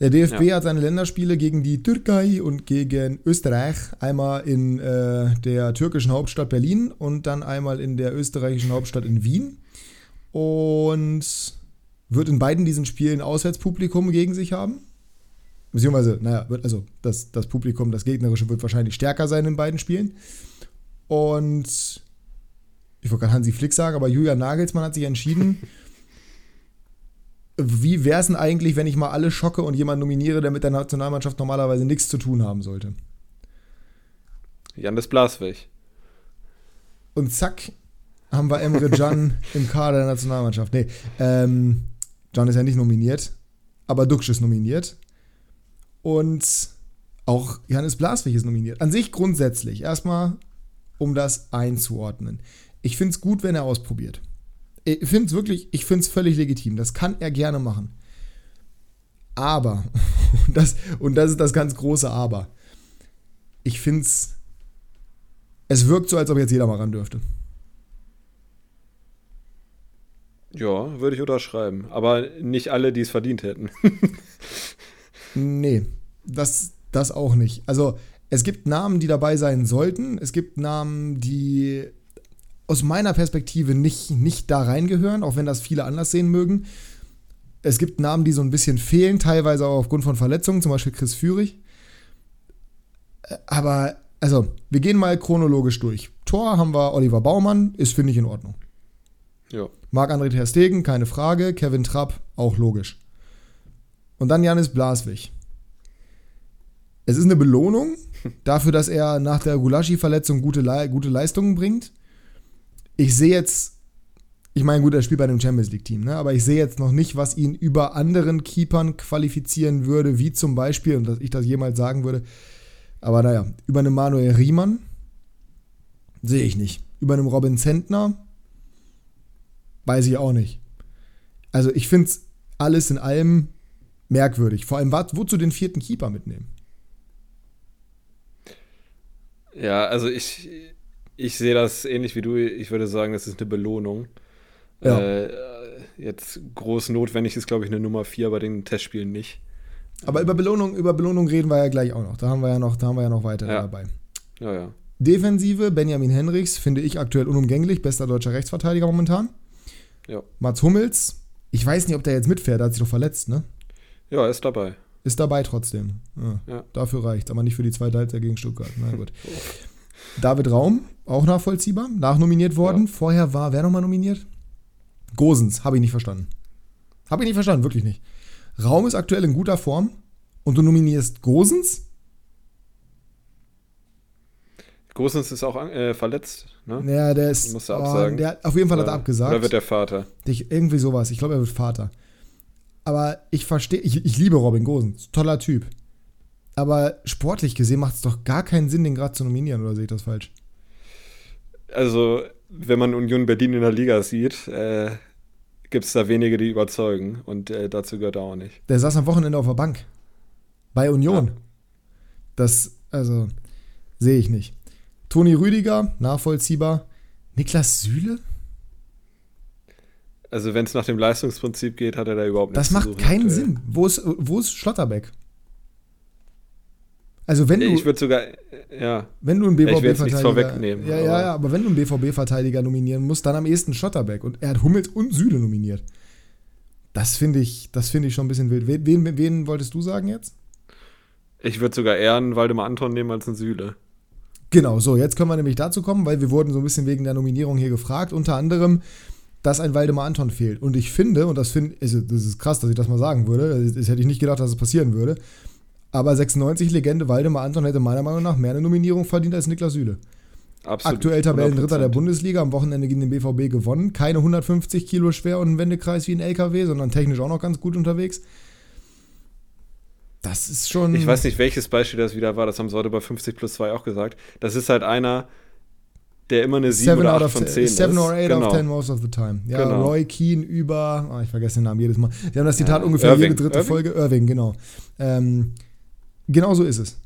Der DFB Ja. hat seine Länderspiele gegen die Türkei und gegen Österreich einmal in äh, der türkischen Hauptstadt Berlin und dann einmal in der österreichischen Hauptstadt in Wien. Und wird in beiden diesen Spielen Auswärtspublikum gegen sich haben. Beziehungsweise, naja, wird also das, das Publikum, das gegnerische, wird wahrscheinlich stärker sein in beiden Spielen. Und ich wollte gerade Hansi Flick sagen, aber Julian Nagelsmann hat sich entschieden, wie wäre es denn eigentlich, wenn ich mal alle schocke und jemanden nominiere, der mit der Nationalmannschaft normalerweise nichts zu tun haben sollte? Janis Blaswig. Und zack, haben wir Emre Can im Kader der Nationalmannschaft. Nee, ähm, Can ist ja nicht nominiert, aber Duxch ist nominiert. Und auch Johannes Blaswig ist nominiert. An sich grundsätzlich, erstmal, um das einzuordnen. Ich finde es gut, wenn er ausprobiert. Ich finde es wirklich, ich finde es völlig legitim. Das kann er gerne machen. Aber, und das, und das ist das ganz große Aber, ich finde es, es wirkt so, als ob jetzt jeder mal ran dürfte. Ja, würde ich unterschreiben. Aber nicht alle, die es verdient hätten. Nee, das, das auch nicht. Also, es gibt Namen, die dabei sein sollten. Es gibt Namen, die aus meiner Perspektive nicht, nicht da reingehören, auch wenn das viele anders sehen mögen. Es gibt Namen, die so ein bisschen fehlen, teilweise auch aufgrund von Verletzungen, zum Beispiel Chris Führig. Aber, also, wir gehen mal chronologisch durch. Tor haben wir Oliver Baumann, ist, finde ich, in Ordnung. ja. Marc-André Ter Stegen, keine Frage. Kevin Trapp, auch logisch. Und dann Janis Blaswig. Es ist eine Belohnung dafür, dass er nach der Gulaschi-Verletzung gute, Le gute Leistungen bringt. Ich sehe jetzt, ich meine, gut, er spielt bei dem Champions League-Team, ne? aber ich sehe jetzt noch nicht, was ihn über anderen Keepern qualifizieren würde, wie zum Beispiel, und dass ich das jemals sagen würde, aber naja, über einen Manuel Riemann sehe ich nicht. Über einen Robin Zentner Weiß ich auch nicht. Also ich finde es alles in allem merkwürdig. Vor allem, wozu den vierten Keeper mitnehmen? Ja, also ich, ich sehe das ähnlich wie du. Ich würde sagen, das ist eine Belohnung. Ja. Äh, jetzt groß notwendig ist, glaube ich, eine Nummer 4 bei den Testspielen nicht. Aber über Belohnung, über Belohnung reden wir ja gleich auch noch. Da haben wir ja noch, da haben wir ja noch weitere Ja. dabei. Ja, ja. Defensive, Benjamin Henrichs, finde ich aktuell unumgänglich, bester deutscher Rechtsverteidiger momentan. Ja, Mats Hummels, ich weiß nicht, ob der jetzt mitfährt, der hat sich doch verletzt, ne? Ja er ist dabei. Ist dabei trotzdem. Ja, Ja. Dafür reicht, aber nicht für die zweite Halbzeit gegen Stuttgart. Na gut. David Raum, auch nachvollziehbar, nachnominiert worden. Vorher war, wer nochmal nominiert? Gosens, habe ich nicht verstanden. Habe ich nicht verstanden, wirklich nicht. Raum ist aktuell in guter Form und du nominierst Gosens? Gosens ist auch äh, verletzt, ne? Ja, der ist. Musst du absagen. der, auf jeden Fall hat er abgesagt. Oder wird der Vater? Ich, irgendwie sowas. Ich glaube, er wird Vater. Aber ich verstehe, ich, ich liebe Robin Gosens, toller Typ. Aber sportlich gesehen macht es doch gar keinen Sinn, den gerade zu nominieren, oder sehe ich das falsch? Also, wenn man Union Berlin in der Liga sieht, äh, gibt es da wenige, die überzeugen. Und äh, dazu gehört er auch nicht. Der saß am Wochenende auf der Bank. Bei Union. Ja. Das, also, sehe ich nicht. Toni Rüdiger, nachvollziehbar. Niklas Süle? Also, wenn es nach dem Leistungsprinzip geht, hat er da überhaupt nichts Das macht keinen Sinn. Wo ist, wo ist Schlotterbeck? Also wenn du, ich würde sogar, ja. Wenn du einen BVB-Verteidiger, ja, ja, ja, aber wenn du einen BVB-Verteidiger nominieren musst, dann am ehesten Schotterbeck und er hat Hummels und Süle nominiert. Das finde ich, das finde ich schon ein bisschen wild. Wen, wen, wen wolltest du sagen jetzt? Ich würde sogar eher einen Waldemar Anton nehmen als einen Süle. Genau, so, jetzt können wir nämlich dazu kommen, weil wir wurden so ein bisschen wegen der Nominierung hier gefragt, unter anderem, dass ein Waldemar Anton fehlt. Und ich finde, und das finde, also das ist krass, dass ich das mal sagen würde, das hätte ich nicht gedacht, dass es passieren würde, aber 96-Legende Waldemar Anton hätte meiner Meinung nach mehr eine Nominierung verdient als Niklas Süle. Absolut. Aktuell Tabellendritter der Bundesliga, am Wochenende gegen den BVB gewonnen. Keine 150 Kilo schwer und ein Wendekreis wie ein LKW, sondern technisch auch noch ganz gut unterwegs. Das ist schon. Ich weiß nicht, welches Beispiel das wieder war, das haben sie heute bei 50 plus 2 auch gesagt. Das ist halt einer, der immer eine 7 oder 8 von 10 ist. 7 or 8 genau. of 10 most of the time. Ja, genau. Roy Keane über, oh, ich vergesse den Namen jedes Mal. Sie haben das Zitat ja, ungefähr Irving. jede dritte Irving? Folge. Irving, genau. Ähm, genau so ist es.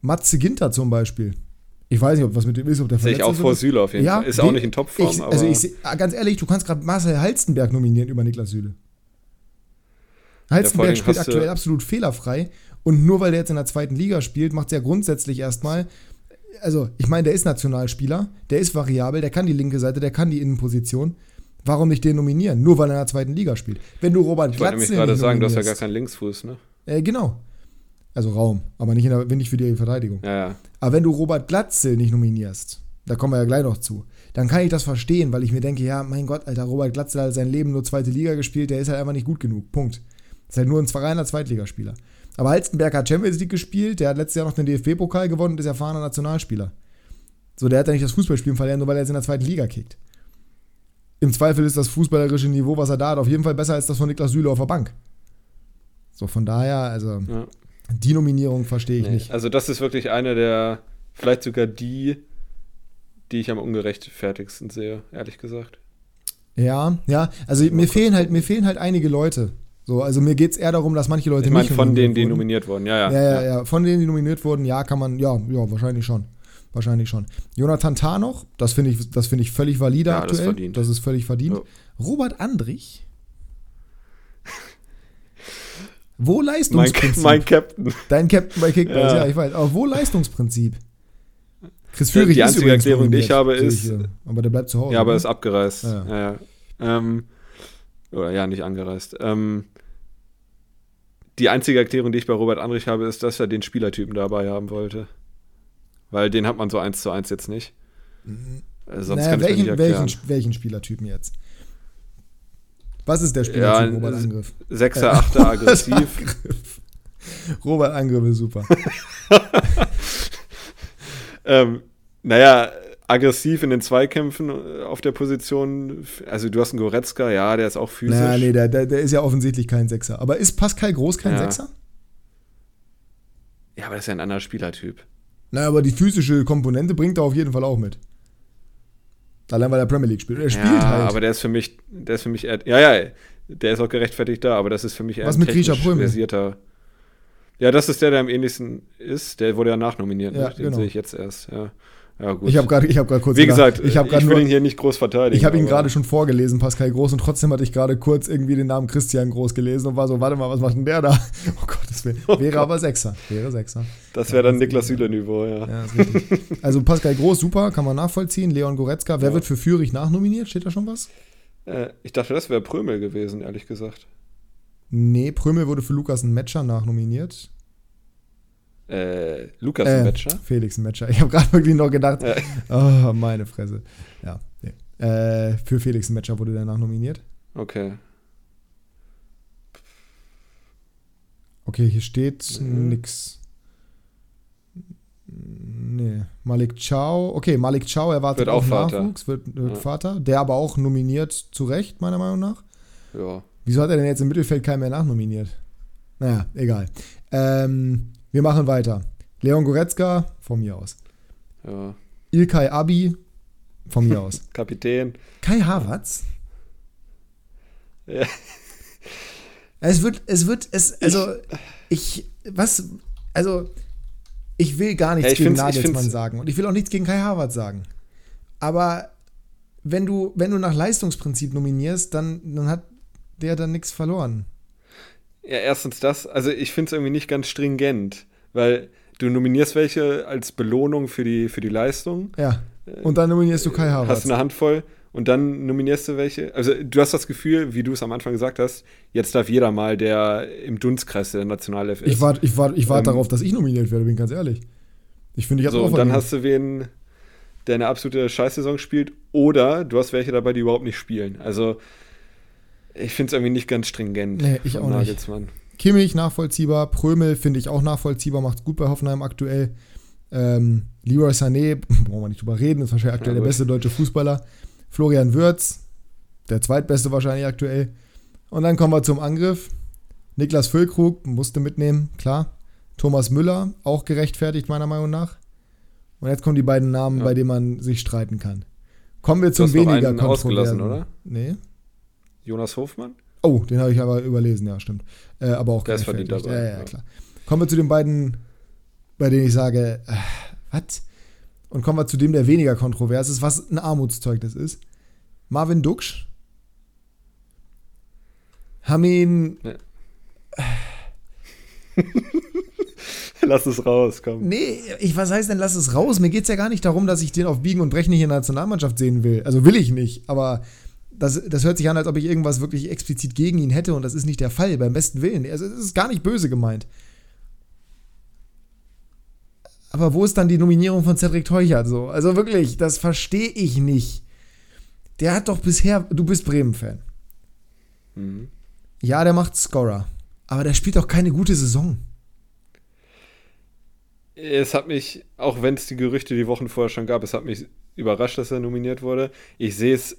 Matze Ginter zum Beispiel. Ich weiß nicht, ob was mit dem ist, ob der Sehe ich auch vor Süle auf jeden ja, Fall. Ist auch nicht in Topform. Ich, also ich, ah, ganz ehrlich, du kannst gerade Marcel Halstenberg nominieren über Niklas Süle. Halstenberg spielt aktuell absolut fehlerfrei. Und nur weil der jetzt in der zweiten Liga spielt, macht es ja grundsätzlich erstmal. Also, ich meine, der ist Nationalspieler, der ist variabel, der kann die linke Seite, der kann die Innenposition. Warum nicht den nominieren? Nur weil er in der zweiten Liga spielt. Wenn du Robert Ich wollte nämlich gerade sagen, du hast ja gar keinen Linksfuß, ne? Äh, genau. Also Raum, aber nicht, in der, nicht für die Verteidigung. Ja, ja. Aber wenn du Robert Glatzel nicht nominierst, da kommen wir ja gleich noch zu, dann kann ich das verstehen, weil ich mir denke, ja, mein Gott, Alter, Robert Glatzel hat sein Leben nur zweite Liga gespielt, der ist halt einfach nicht gut genug. Punkt. Ist halt nur ein reiner Zweitligaspieler. Aber Halstenberg hat Champions League gespielt, der hat letztes Jahr noch den DFB-Pokal gewonnen und ist erfahrener Nationalspieler. So, der hat ja nicht das Fußballspielen verlernt, nur weil er jetzt in der zweiten Liga kickt. Im Zweifel ist das fußballerische Niveau, was er da hat, auf jeden Fall besser als das von Niklas Süle auf der Bank. So, von daher, also. Ja. Die Nominierung verstehe ich nee, nicht. Also, das ist wirklich eine der, vielleicht sogar die, die ich am ungerechtfertigsten sehe, ehrlich gesagt. Ja, ja, also mir fehlen halt, mir fehlen halt einige Leute. So, also mir geht es eher darum, dass manche Leute. Ich meine, von denen, die nominiert wurden, ja, ja, ja. Ja, ja, von denen, die nominiert wurden, ja, kann man, ja, ja, wahrscheinlich schon. Wahrscheinlich schon. Jonathan Tah noch, das finde ich, das ich völlig valide ja, aktuell. Das, das ist völlig verdient. Ja. Robert Andrich wo Leistungsprinzip? Mein, mein Captain. Dein Captain bei Kickbase, ja. ja. ich weiß. Aber wo Leistungsprinzip? Chris Führig Die einzige Erklärung, die ich habe, ist. aber der bleibt zu Hause. Ja, aber er ist abgereist. Ja, ja. ja. Ähm, oder ja, nicht angereist. Ähm, die einzige Erklärung, die ich bei Robert Andrich habe, ist, dass er den Spielertypen dabei haben wollte. Weil den hat man so eins zu eins jetzt nicht. Mhm. Äh, sonst naja, kann welchen, nicht welchen, welchen Spielertypen jetzt? Was ist der Spieler ja, Robert Angriff? Sechser, Achter, aggressiv. Robert Angriff ist super. ähm, naja, aggressiv in den Zweikämpfen äh, auf der Position. Also du hast einen Goretzka, ja, der ist auch physisch. Naja, nee, der, der, der ist ja offensichtlich kein Sechser. Aber ist Pascal Groß kein ja. Sechser? Ja, aber das ist ja ein anderer Spielertyp. Naja, aber die physische Komponente bringt er auf jeden Fall auch mit. Allein weil er Premier League spielt. Er spielt ja, halt. aber der ist für mich, der ist für mich eher, ja, ja, der ist auch gerechtfertigt da, aber das ist für mich eher Was ein mit technisch versierter. Ja, das ist der, der am ähnlichsten ist. Der wurde ja nachnominiert. Ja, ne? Den genau. sehe ich jetzt erst, ja. Ja, gut. Ich habe gerade hab kurz. Wie gesagt, ich, ich will nur, ihn hier nicht groß verteidigen. Ich habe ihn gerade schon vorgelesen, Pascal Groß, und trotzdem hatte ich gerade kurz irgendwie den Namen Christian Groß gelesen und war so, warte mal, was macht denn der da? Oh Gott, das wär, oh wäre Gott. aber Sechser. Wäre Sechser. Das wäre dann Niklas Süle-Niveau, ja. ja also Pascal Groß, super, kann man nachvollziehen. Leon Goretzka, wer ja. wird für Führig nachnominiert? Steht da schon was? Äh, ich dachte, das wäre Prömel gewesen, ehrlich gesagt. Nee, Prömel wurde für Lukas Metscher nachnominiert. Äh, Lukas äh, Metscher? Felix Metscher. Ich habe gerade wirklich noch gedacht, äh. oh, meine Fresse. Ja, nee. äh, für Felix Metscher wurde der nachnominiert. Okay. Okay, hier steht mhm. nix. Nee, Malik Chow. Okay, Malik Chow erwartet wird auch Nachwuchs, wird, wird ja. Vater. Der aber auch nominiert zu Recht, meiner Meinung nach. Ja. Wieso hat er denn jetzt im Mittelfeld keinen mehr nachnominiert? Naja, egal. Ähm, wir machen weiter. Leon Goretzka, von mir aus. Ja. Ilkay Abi, von mir aus. Kapitän. Kai Havertz? Ja. Es wird, es wird, es, also, ich, was, also, ich will gar nichts Ja, ich gegen ich Nagelsmann sagen und ich will auch nichts gegen Kai Havertz sagen. Aber wenn du, wenn du nach Leistungsprinzip nominierst, dann, dann hat der dann nichts verloren. Ja, erstens das, also ich finde es irgendwie nicht ganz stringent, weil du nominierst welche als Belohnung für die, für die Leistung, Ja. Und dann nominierst du Kai Havertz. hast eine Handvoll und dann nominierst du welche. Also du hast das Gefühl, wie du es am Anfang gesagt hast, jetzt darf jeder mal, der im Dunstkreis der Nationalelf ist. Ich warte ich wart, ich wart Ähm, darauf, dass ich nominiert werde, bin ganz ehrlich. Ich finde, ich habe so, und dann hast du wen, der eine absolute Scheißsaison spielt, oder du hast welche dabei, die überhaupt nicht spielen. Also ich finde es irgendwie nicht ganz stringent. Nee, ich auch nicht. Nagelsmann. Kimmich nachvollziehbar, Prömel finde ich auch nachvollziehbar, macht gut bei Hoffenheim aktuell. Ähm, Leroy Sané, brauchen wir nicht drüber reden, ist wahrscheinlich aktuell Ja, der beste deutsche Fußballer. Florian Würz, der zweitbeste wahrscheinlich aktuell. Und dann kommen wir zum Angriff. Niklas Füllkrug musste mitnehmen, klar. Thomas Müller, auch gerechtfertigt meiner Meinung nach. Und jetzt kommen die beiden Namen, Ja. bei denen man sich streiten kann. Kommen wir zum weniger einen ausgelassen, kontroversen. oder? Nee. Jonas Hofmann? Oh, den habe ich aber überlesen, ja, stimmt. Äh, aber auch Der ist verdient dabei, Ja, ja, ja. klar. Kommen wir zu den beiden, bei denen ich sage, äh, was? Und kommen wir zu dem, der weniger kontrovers ist, was ein Armutszeugnis ist. Marvin Duksch. Haben ihn. Lass es raus, komm. Nee, ich, was heißt denn, lass es raus? Mir geht es ja gar nicht darum, dass ich den auf Biegen und Brechen nicht in der Nationalmannschaft sehen will. Also will ich nicht, aber das, das hört sich an, als ob ich irgendwas wirklich explizit gegen ihn hätte und das ist nicht der Fall, beim besten Willen. Also es ist gar nicht böse gemeint. Aber wo ist dann die Nominierung von Cedric Teuchert so? Also wirklich, das verstehe ich nicht. Der hat doch bisher, du bist Bremen-Fan. Mhm. Ja, der macht Scorer. Aber der spielt doch keine gute Saison. Es hat mich, auch wenn es die Gerüchte die Wochen vorher schon gab, es hat mich überrascht, dass er nominiert wurde. Ich sehe es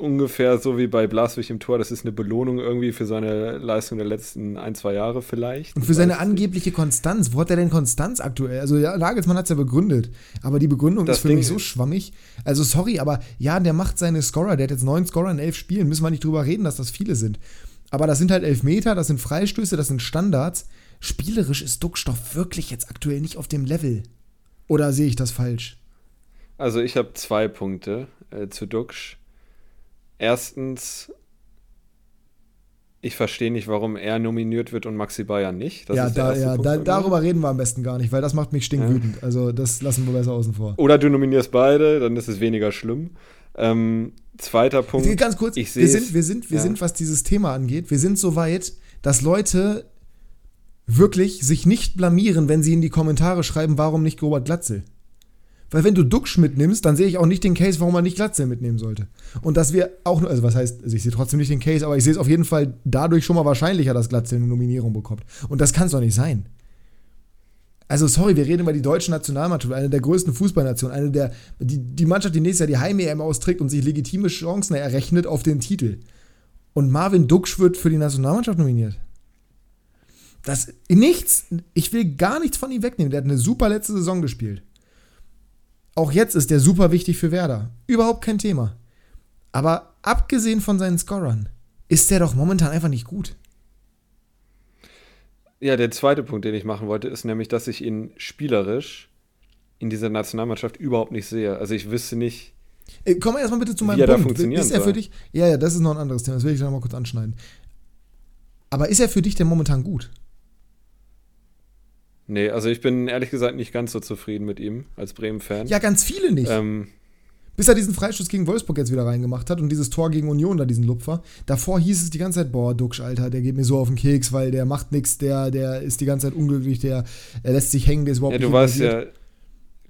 ungefähr so wie bei Blaswig im Tor. Das ist eine Belohnung irgendwie für seine Leistung der letzten ein, zwei Jahre vielleicht. Und für seine angebliche Konstanz. Wo hat er denn Konstanz aktuell? Also, ja, Nagelsmann hat es ja begründet. Aber die Begründung Das ist für Ding mich so schwammig. Also, sorry, aber ja, der macht seine Scorer. Der hat jetzt neun Scorer in elf Spielen. Müssen wir nicht drüber reden, dass das viele sind. Aber das sind halt elf Meter, das sind Freistöße, das sind Standards. Spielerisch ist Duckstoff wirklich jetzt aktuell nicht auf dem Level. Oder sehe ich das falsch? Also ich habe zwei Punkte äh, zu Duxch. Erstens, ich verstehe nicht, warum er nominiert wird und Maxi Bayern nicht. Das ja, da, ja Punkt da, darüber reden wir am besten gar nicht, weil das macht mich stinkwütend. Also, das lassen wir besser außen vor. Oder du nominierst beide, dann ist es weniger schlimm. Ähm, zweiter Punkt. Ganz kurz, ich wir sind, wir, sind, wir ja. sind, was dieses Thema angeht, wir sind so weit, dass Leute wirklich sich nicht blamieren, wenn sie in die Kommentare schreiben, warum nicht Robert Glatzel. Weil wenn du Duxch mitnimmst, dann sehe ich auch nicht den Case, warum man nicht Glatzel mitnehmen sollte. Und dass wir auch nur, also was heißt, also ich sehe trotzdem nicht den Case, aber ich sehe es auf jeden Fall dadurch schon mal wahrscheinlicher, dass Glatzel eine Nominierung bekommt. Und das kann es doch nicht sein. Also sorry, wir reden über die deutsche Nationalmannschaft, eine der größten Fußballnationen, eine der, die, die Mannschaft, die nächstes Jahr die Heim-EM austrägt und sich legitime Chancen errechnet auf den Titel. Und Marvin Duksch wird für die Nationalmannschaft nominiert. Das, nichts, ich will gar nichts von ihm wegnehmen. Der hat eine super letzte Saison gespielt. Auch jetzt ist der super wichtig für Werder. Überhaupt kein Thema. Aber abgesehen von seinen Scorern, ist der doch momentan einfach nicht gut. Ja, der zweite Punkt, den ich machen wollte, ist nämlich, dass ich ihn spielerisch in dieser Nationalmannschaft überhaupt nicht sehe. Also ich wüsste nicht, Äh, Komm erstmal bitte zu Wie meinem er Punkt. funktionieren ist er für dich? Ja, ja, das ist noch ein anderes Thema. Das will ich noch mal kurz anschneiden. Aber ist er für dich denn momentan gut? Nee, also ich bin ehrlich gesagt nicht ganz so zufrieden mit ihm als Bremen-Fan. Ja, ganz viele nicht. Ähm, Bis er diesen Freistoß gegen Wolfsburg jetzt wieder reingemacht hat und dieses Tor gegen Union, da diesen Lupfer. Davor hieß es die ganze Zeit, boah, Duxch, Alter, der geht mir so auf den Keks, weil der macht nichts, der, der ist die ganze Zeit unglücklich, der er lässt sich hängen, der ist überhaupt ja, nicht du weißt ja,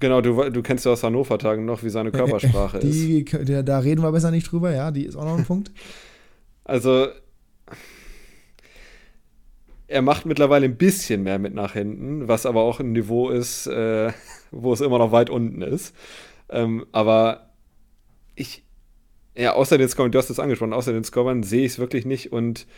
genau, du, du kennst ja aus Hannover-Tagen noch, wie seine Körpersprache ist. Die, der, da reden wir besser nicht drüber, ja, die ist auch noch ein Punkt. Also, er macht mittlerweile ein bisschen mehr mit nach hinten, was aber auch ein Niveau ist, äh, wo es immer noch weit unten ist. Ähm, aber ich, Ja, außer den Scorern, du hast es angesprochen, außer den Scorern sehe ich es wirklich nicht. Und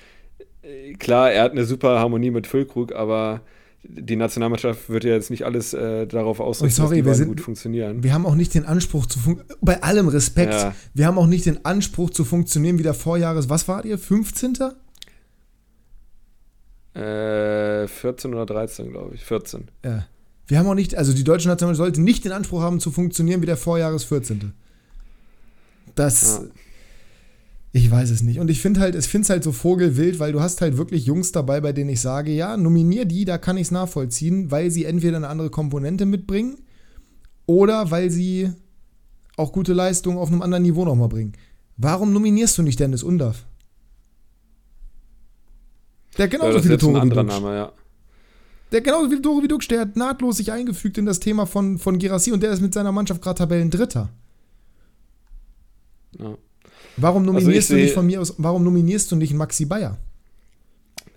äh, klar, er hat eine super Harmonie mit Füllkrug, aber die Nationalmannschaft wird ja jetzt nicht alles äh, darauf ausrichten, sorry, dass die wir sind, gut funktionieren. Wir haben auch nicht den Anspruch zu funktionieren, bei allem Respekt, ja. wir haben auch nicht den Anspruch zu funktionieren wie der Vorjahres, was wart ihr, 15.? Äh, 14 oder 13, glaube ich, 14. Ja. Wir haben auch nicht, also die deutsche Nationalmannschaft sollte nicht den Anspruch haben zu funktionieren wie der Vorjahres 14. Das. Ja. Ich weiß es nicht. Und ich finde halt, ich finde es halt so vogelwild, weil du hast halt wirklich Jungs dabei, bei denen ich sage, ja, nominier die, da kann ich es nachvollziehen, weil sie entweder eine andere Komponente mitbringen oder weil sie auch gute Leistungen auf einem anderen Niveau nochmal bringen. Warum nominierst du nicht Dennis Undaff? Der hat genauso ja, viele Tore wie Dux. Name, ja. Der hat genauso viele Tore wie Dux. Der hat nahtlos sich eingefügt in das Thema von, von Girassi und der ist mit seiner Mannschaft gerade Tabellendritter. Ja. Warum also nominierst also du nicht von mir aus, warum nominierst du nicht Maxi Bayer?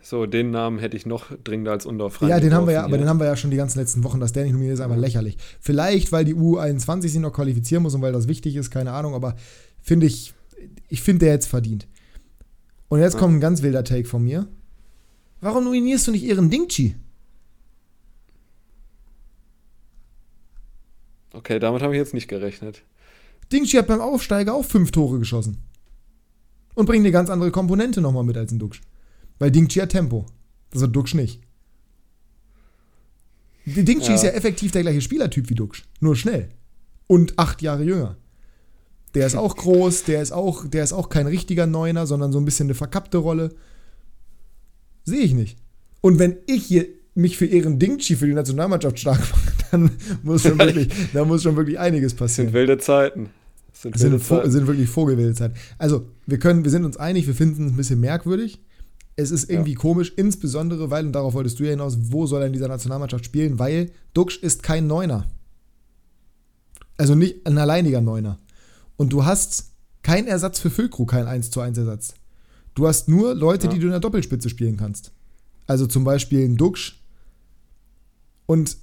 So, den Namen hätte ich noch dringender als Undorf Ja, den haben wir ja, aber den haben wir ja schon die ganzen letzten Wochen, dass der nicht nominiert ist, einfach lächerlich. Vielleicht, weil die U21 sich noch qualifizieren muss und weil das wichtig ist, keine Ahnung, aber finde ich, ich finde der jetzt verdient. Und jetzt ja. kommt ein ganz wilder Take von mir. Warum nominierst du nicht ihren Dingchi? Okay, damit habe ich jetzt nicht gerechnet. Dingchi hat beim Aufsteiger auch fünf Tore geschossen. Und bringt eine ganz andere Komponente nochmal mit als ein Duxch. Weil Dingchi hat Tempo. Das hat Duxch nicht. Dingchi ja. ist ja effektiv der gleiche Spielertyp wie Duxch. Nur schnell. Und acht Jahre jünger. Der ist auch groß, der ist auch, der ist auch kein richtiger Neuner, sondern so ein bisschen eine verkappte Rolle. Sehe ich nicht. Und wenn ich hier mich für ihren Dingchi für die Nationalmannschaft stark mache, dann muss schon wirklich, da muss schon wirklich einiges passieren. Sind wilde Zeiten. Sind, wilde sind, Zeiten. sind wirklich vogelwilde Zeiten. Also, wir können, wir sind uns einig, wir finden es ein bisschen merkwürdig. Es ist irgendwie ja. komisch, insbesondere, weil, und darauf wolltest du ja hinaus, wo soll er in dieser Nationalmannschaft spielen? Weil Duxch ist kein Neuner. Also nicht ein alleiniger Neuner. Und du hast keinen Ersatz für Füllkrug, keinen 1 zu 1 Ersatz. Du hast nur Leute, ja. die du in der Doppelspitze spielen kannst. Also zum Beispiel ein Duxch. Und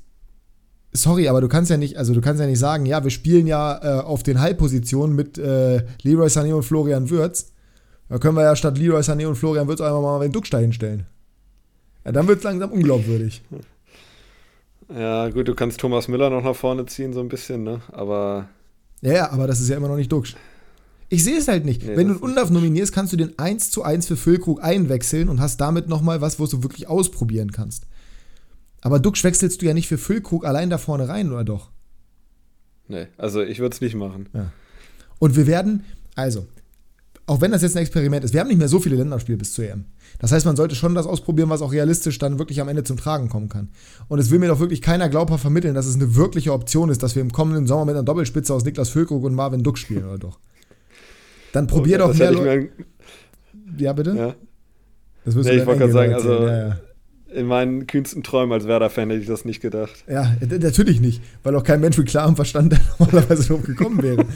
sorry, aber du kannst ja nicht, also du kannst ja nicht sagen, ja, wir spielen ja äh, auf den Halbpositionen mit äh, Leroy Sané und Florian Würz. Da können wir ja statt Leroy Sané und Florian Würz einfach mal den da hinstellen. Ja, dann wird es langsam unglaubwürdig. Ja, gut, du kannst Thomas Müller noch nach vorne ziehen, so ein bisschen, ne? Aber. Ja, ja, aber das ist ja immer noch nicht Duxch. Ich sehe es halt nicht. Nee, Wenn du einen Unlauf nominierst, kannst du den 1 zu 1 für Füllkrug einwechseln und hast damit nochmal was, wo du wirklich ausprobieren kannst. Aber Duxch wechselst du ja nicht für Füllkrug allein da vorne rein, oder doch? Nee, also ich würde es nicht machen. Ja. Und wir werden, also, auch wenn das jetzt ein Experiment ist, wir haben nicht mehr so viele Länderspiele bis zur EM. Das heißt, man sollte schon das ausprobieren, was auch realistisch dann wirklich am Ende zum Tragen kommen kann. Und es will mir doch wirklich keiner glaubhaft vermitteln, dass es eine wirkliche Option ist, dass wir im kommenden Sommer mit einer Doppelspitze aus Niklas Füllkrug und Marvin Duck spielen, oder doch? Dann probier okay, doch mehr. Ja, bitte? Ja. Das nee, ich wollte gerade sagen, also ja, ja. in meinen kühnsten Träumen als Werder-Fan hätte ich das nicht gedacht. Ja, natürlich nicht, weil auch kein Mensch mit klarem Verstand normalerweise drauf gekommen wäre.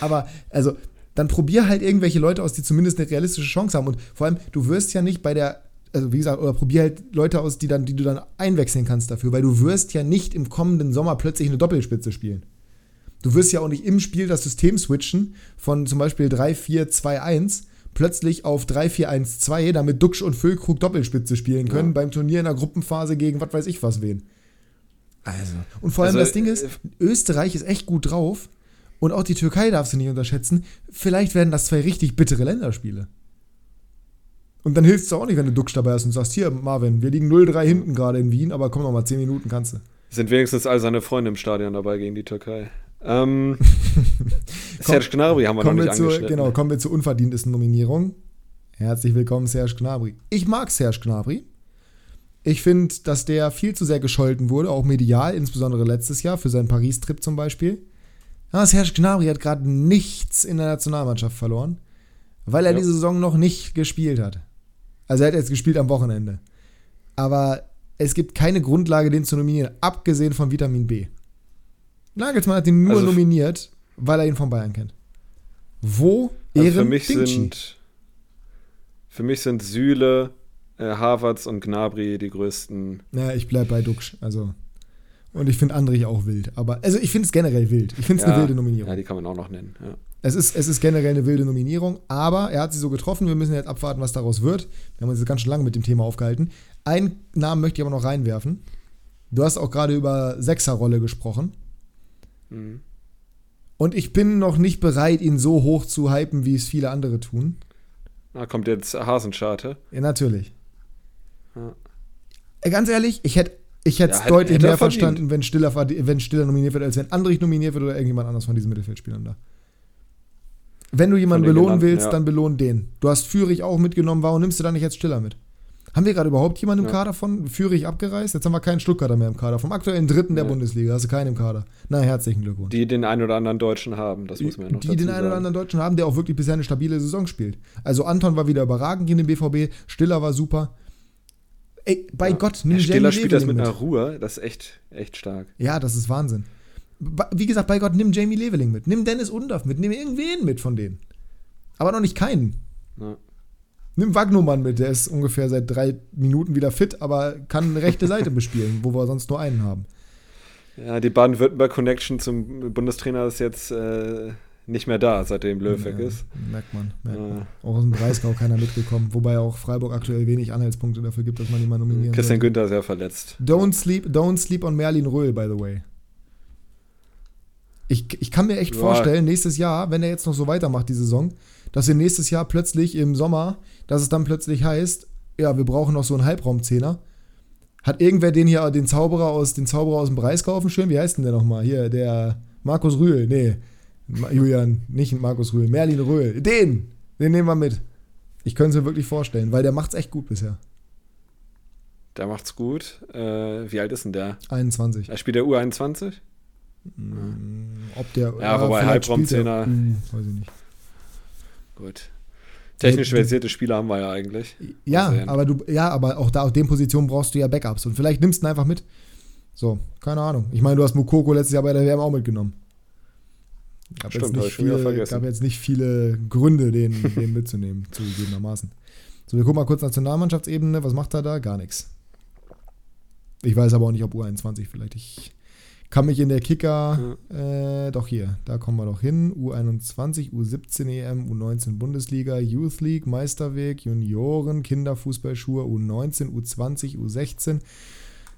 Aber, also, dann probier halt irgendwelche Leute aus, die zumindest eine realistische Chance haben. Und vor allem, du wirst ja nicht bei der, also wie gesagt, oder probier halt Leute aus, die, dann, die du dann einwechseln kannst dafür, weil du wirst ja nicht im kommenden Sommer plötzlich eine Doppelspitze spielen. Du wirst ja auch nicht im Spiel das System switchen von zum Beispiel 3-4-2-1 plötzlich auf 3-4-1-2, damit Duxch und Füllkrug Doppelspitze spielen können ja. beim Turnier in der Gruppenphase gegen was weiß ich was wen. Also. Und vor allem also, das Ding ist, äh, Österreich ist echt gut drauf und auch die Türkei darfst du nicht unterschätzen. Vielleicht werden das zwei richtig bittere Länderspiele. Und dann hilft es auch nicht, wenn du Duxch dabei hast und sagst, hier, Marvin, wir liegen 0-3 hinten gerade in Wien, aber komm noch mal 10 Minuten kannst du. Sind wenigstens all seine Freunde im Stadion dabei gegen die Türkei. Ähm, Serge Gnabry haben wir noch nicht zu, Genau, kommen wir zur unverdientesten Nominierung. Herzlich willkommen, Serge Gnabry. Ich mag Serge Gnabry. Ich finde, dass der viel zu sehr gescholten wurde, auch medial, insbesondere letztes Jahr für seinen Paris-Trip zum Beispiel. Aber Serge Gnabry hat gerade nichts in der Nationalmannschaft verloren, weil er ja. diese Saison noch nicht gespielt hat. Also er hat jetzt gespielt am Wochenende. Aber es gibt keine Grundlage, den zu nominieren, abgesehen von Vitamin B. Nagelsmann hat ihn nur also nominiert, weil er ihn von Bayern kennt. Wo also für mich sind Für mich sind Süle, äh, Havertz und Gnabry die größten. Ja, ich bleib bei Duxch. Also. Und ich finde Andrich auch wild. Aber, also ich finde es generell wild. Ich finde es ja, eine wilde Nominierung. Ja, die kann man auch noch nennen. Ja. Es ist, es ist generell eine wilde Nominierung, aber er hat sie so getroffen. Wir müssen jetzt abwarten, was daraus wird. Wir haben uns jetzt ganz schön lange mit dem Thema aufgehalten. Einen Namen möchte ich aber noch reinwerfen. Du hast auch gerade über Sechserrolle gesprochen. Mhm. Und ich bin noch nicht bereit, ihn so hoch zu hypen, wie es viele andere tun. Da kommt jetzt Hasenscharte. Ja, natürlich. Ja. Äh, Ganz ehrlich, ich hätte ich hätte es Ja, deutlich hätte mehr verdient. verstanden, wenn Stiller, wenn Stiller nominiert wird, als wenn Andrich nominiert wird oder irgendjemand anders von diesen Mittelfeldspielern da. Wenn du jemanden den belohnen genannten, willst, ja. dann belohn den. Du hast Führig auch mitgenommen, warum nimmst du dann nicht jetzt Stiller mit? Haben wir gerade überhaupt jemanden im Ja. Kader von Führig abgereist? Jetzt haben wir keinen Stuttgarter mehr im Kader. Vom aktuellen Dritten der Ja. Bundesliga hast du keinen im Kader. Na, herzlichen Glückwunsch. Die den einen oder anderen Deutschen haben, das muss man ja noch die dazu den einen oder anderen Deutschen haben, der auch wirklich bisher eine stabile Saison spielt. Also Anton war wieder überragend in dem BVB, Stiller war super. Ey, bei Ja. Gott, nimm Stiller Jamie spielt das Leveling mit einer Ruhe, das ist echt, echt stark. Ja, das ist Wahnsinn. Wie gesagt, bei Gott, nimm Jamie Leveling mit, nimm Dennis Undorf mit, nimm irgendwen mit von denen. Aber noch nicht keinen. Ja. Nimm Wagnumann mit, der ist ungefähr seit drei Minuten wieder fit, aber kann eine rechte Seite bespielen, wo wir sonst nur einen haben. Ja, die Baden-Württemberg-Connection zum Bundestrainer ist jetzt äh, nicht mehr da, seitdem Löw weg Ja, ist. Merkt man. Merkt man. Ja. Auch aus dem Breisgau keiner mitgekommen, wobei auch Freiburg aktuell wenig Anhaltspunkte dafür gibt, dass man jemanden nominieren Christian sollte. Günther ist ja verletzt. Don't sleep, don't sleep on Merlin Röhl, by the way. Ich, ich kann mir echt Ja. vorstellen, nächstes Jahr, wenn er jetzt noch so weitermacht, die Saison, dass wir nächstes Jahr plötzlich im Sommer, dass es dann plötzlich heißt, ja, wir brauchen noch so einen Halbraumzehner. Hat irgendwer den hier, den Zauberer aus, den Zauberer aus dem Breisgau auf dem Schirm? Wie heißt denn der nochmal? Hier, der Markus Rühl. Nee, Julian, nicht Markus Rühl, Merlin Röhl. Den, den nehmen wir mit. Ich könnte es mir wirklich vorstellen, weil der macht's echt gut bisher. Der macht's gut. Äh, wie alt ist denn der? 21. Er spielt der U21? Ob der. Ja, wobei spielt der- Halbraumzehner- Hm, weiß ich nicht. Gut. Technisch Ja, versierte Spieler haben wir ja eigentlich. Ja, sehen. aber du, ja, aber auch da auf den Positionen brauchst du ja Backups und vielleicht nimmst du ihn einfach mit. So, keine Ahnung. Ich meine, du hast Mukoko letztes Jahr bei der WM auch mitgenommen. Gab, Stimmt, jetzt, nicht ich schon wieder viele, gab jetzt nicht viele Gründe, den, den mitzunehmen, zugegebenermaßen. So, wir gucken mal kurz Nationalmannschaftsebene. Was macht er da? Gar nichts. Ich weiß aber auch nicht, ob U21 vielleicht. Ich kann mich in der Kicker, äh, doch hier, da kommen wir doch hin. U21, U17 EM, U19 Bundesliga, Youth League, Meisterweg, Junioren, Kinderfußballschuhe, U19, U20, U16.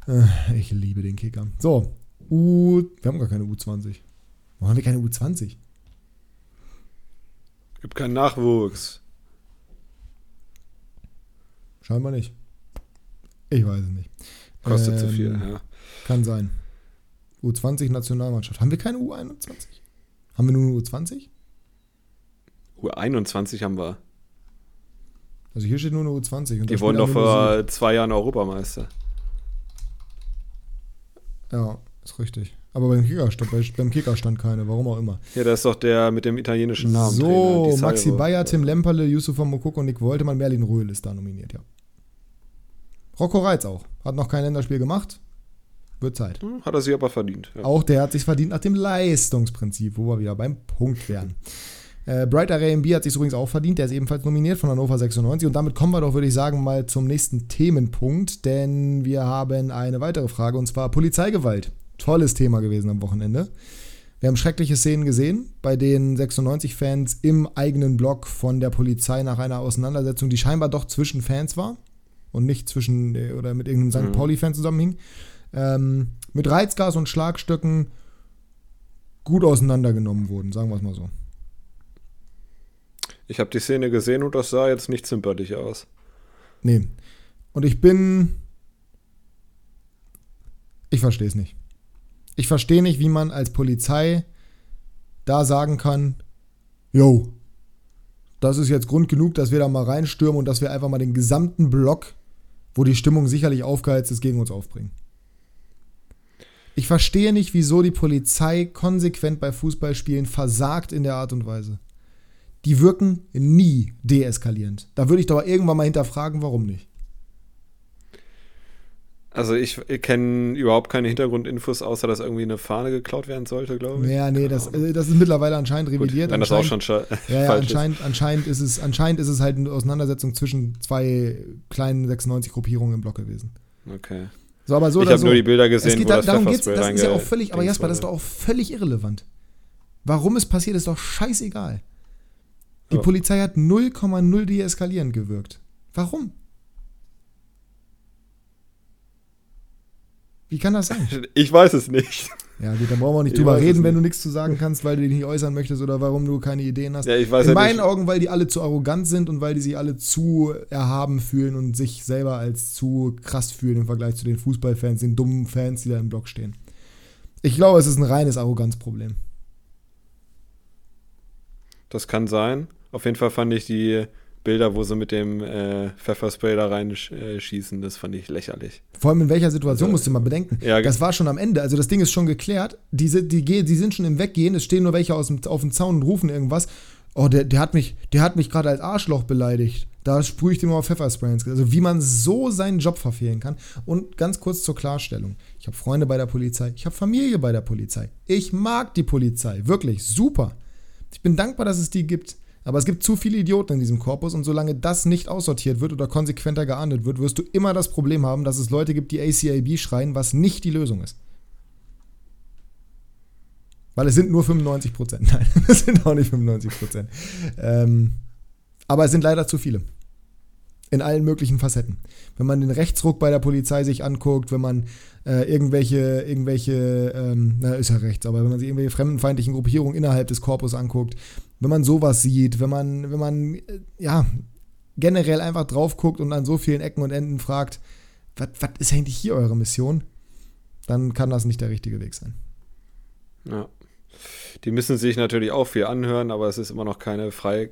Äh, ich liebe den Kicker. So, U, wir haben gar keine U20. Warum haben wir keine U20? Gibt keinen Nachwuchs. Scheinbar nicht. Ich weiß es nicht. Kostet zu Ähm, viel, ja. Kann sein. U20 Nationalmannschaft. Haben wir keine U21? Haben wir nur eine U20? U21 haben wir. Also hier steht nur eine U20. Und da Die wurden doch vor zwei Jahren Europameister. Ja, ist richtig. Aber beim Kicker, stand, bei, beim Kicker stand keine, warum auch immer. Ja, da ist doch der mit dem italienischen Namen. so, Trainer, Maxi. Bayer, Tim Lemperle, Yusufa Mokoko, Nick Woltemann, Merlin Röhl ist da nominiert, ja. Rocco Reitz auch. Hat noch kein Länderspiel gemacht. Wird Zeit. Hm, Hat er sich aber verdient. Ja. Auch der hat sich verdient nach dem Leistungsprinzip, wo wir wieder beim Punkt wären. Äh, Bright Array MB hat sich übrigens auch verdient, der ist ebenfalls nominiert von Hannover 96 und damit kommen wir doch, würde ich sagen, mal zum nächsten Themenpunkt, denn wir haben eine weitere Frage und zwar Polizeigewalt. Tolles Thema gewesen am Wochenende. Wir haben schreckliche Szenen gesehen, bei denen 96-Fans im eigenen Block von der Polizei nach einer Auseinandersetzung, die scheinbar doch zwischen Fans war und nicht zwischen äh, oder mit irgendeinem St. Mhm. Pauli-Fan zusammenhing, ähm, mit Reizgas und Schlagstöcken gut auseinandergenommen wurden, sagen wir es mal so. Ich habe die Szene gesehen und das sah jetzt nicht zimperlich aus. Nee. Und ich bin. Ich verstehe es nicht. Ich verstehe nicht, wie man als Polizei da sagen kann, yo, das ist jetzt Grund genug, dass wir da mal reinstürmen und dass wir einfach mal den gesamten Block, wo die Stimmung sicherlich aufgeheizt ist, gegen uns aufbringen. Ich verstehe nicht, wieso die Polizei konsequent bei Fußballspielen versagt in der Art und Weise. Die wirken nie deeskalierend. Da würde ich doch irgendwann mal hinterfragen, warum nicht. Also ich kenne überhaupt keine Hintergrundinfos, außer dass irgendwie eine Fahne geklaut werden sollte, glaube ich. Ja, nee, das, das ist mittlerweile anscheinend Gut, revidiert. wenn das auch anscheinend- schon Ja, ja falsch ist. anscheinend, anscheinend, ist es, anscheinend ist es halt eine Auseinandersetzung zwischen zwei kleinen 96-Gruppierungen im Block gewesen. Okay. So, aber so ich habe so. nur die Bilder Es gesehen, geht wo da, das darum geht's, das ist ja auch völlig, aber Jasper, das ist doch auch völlig irrelevant. Warum es passiert, ist doch scheißegal. Die Ja. Polizei hat 0,0 deeskalierend gewirkt. Warum? Wie kann das sein? Ich weiß es nicht. Ja, gut, dann brauchen wir auch nicht Ich drüber reden, wenn du nichts zu sagen kannst, weil du dich nicht äußern möchtest oder warum du keine Ideen hast. Ja, ich weiß In ja meinen nicht. Augen, weil die alle zu arrogant sind und weil die sich alle zu erhaben fühlen und sich selber als zu krass fühlen im Vergleich zu den Fußballfans, den dummen Fans, die da im Block stehen. Ich glaube, es ist ein reines Arroganzproblem. Das kann sein. Auf jeden Fall fand ich die Bilder, wo sie mit dem äh, Pfefferspray da reinschießen, das fand ich lächerlich. Vor allem in welcher Situation Also, musst du mal bedenken. ja, das war schon am Ende. Also das Ding ist schon geklärt. Die, geh- die sind schon im Weggehen. Es stehen nur welche aus dem, auf dem Zaun und rufen irgendwas. Oh, der, der hat mich, der hat mich gerade als Arschloch beleidigt. Da sprühe ich dem mal Pfefferspray ins Gesicht. Also wie man so seinen Job verfehlen kann. Und ganz kurz zur Klarstellung. Ich habe Freunde bei der Polizei. Ich habe Familie bei der Polizei. Ich mag die Polizei. Wirklich super. Ich bin dankbar, dass es die gibt. Aber es gibt zu viele Idioten in diesem Korpus und solange das nicht aussortiert wird oder konsequenter geahndet wird, wirst du immer das Problem haben, dass es Leute gibt, die ACAB schreien, was nicht die Lösung ist. Weil es sind nur 95 Prozent. Nein, es sind auch nicht 95 Prozent. Ähm, aber es sind leider zu viele. In allen möglichen Facetten. Wenn man den Rechtsruck bei der Polizei sich anguckt, wenn man äh, irgendwelche, irgendwelche, ähm, na, ist ja rechts, aber wenn man sich irgendwelche fremdenfeindlichen Gruppierungen innerhalb des Korpus anguckt, wenn man sowas sieht, wenn man, wenn man, äh, ja, generell einfach drauf guckt und an so vielen Ecken und Enden fragt, was ist eigentlich hier eure Mission? Dann kann das nicht der richtige Weg sein. Ja. Die müssen sich natürlich auch viel anhören, aber es ist immer noch keine Frei,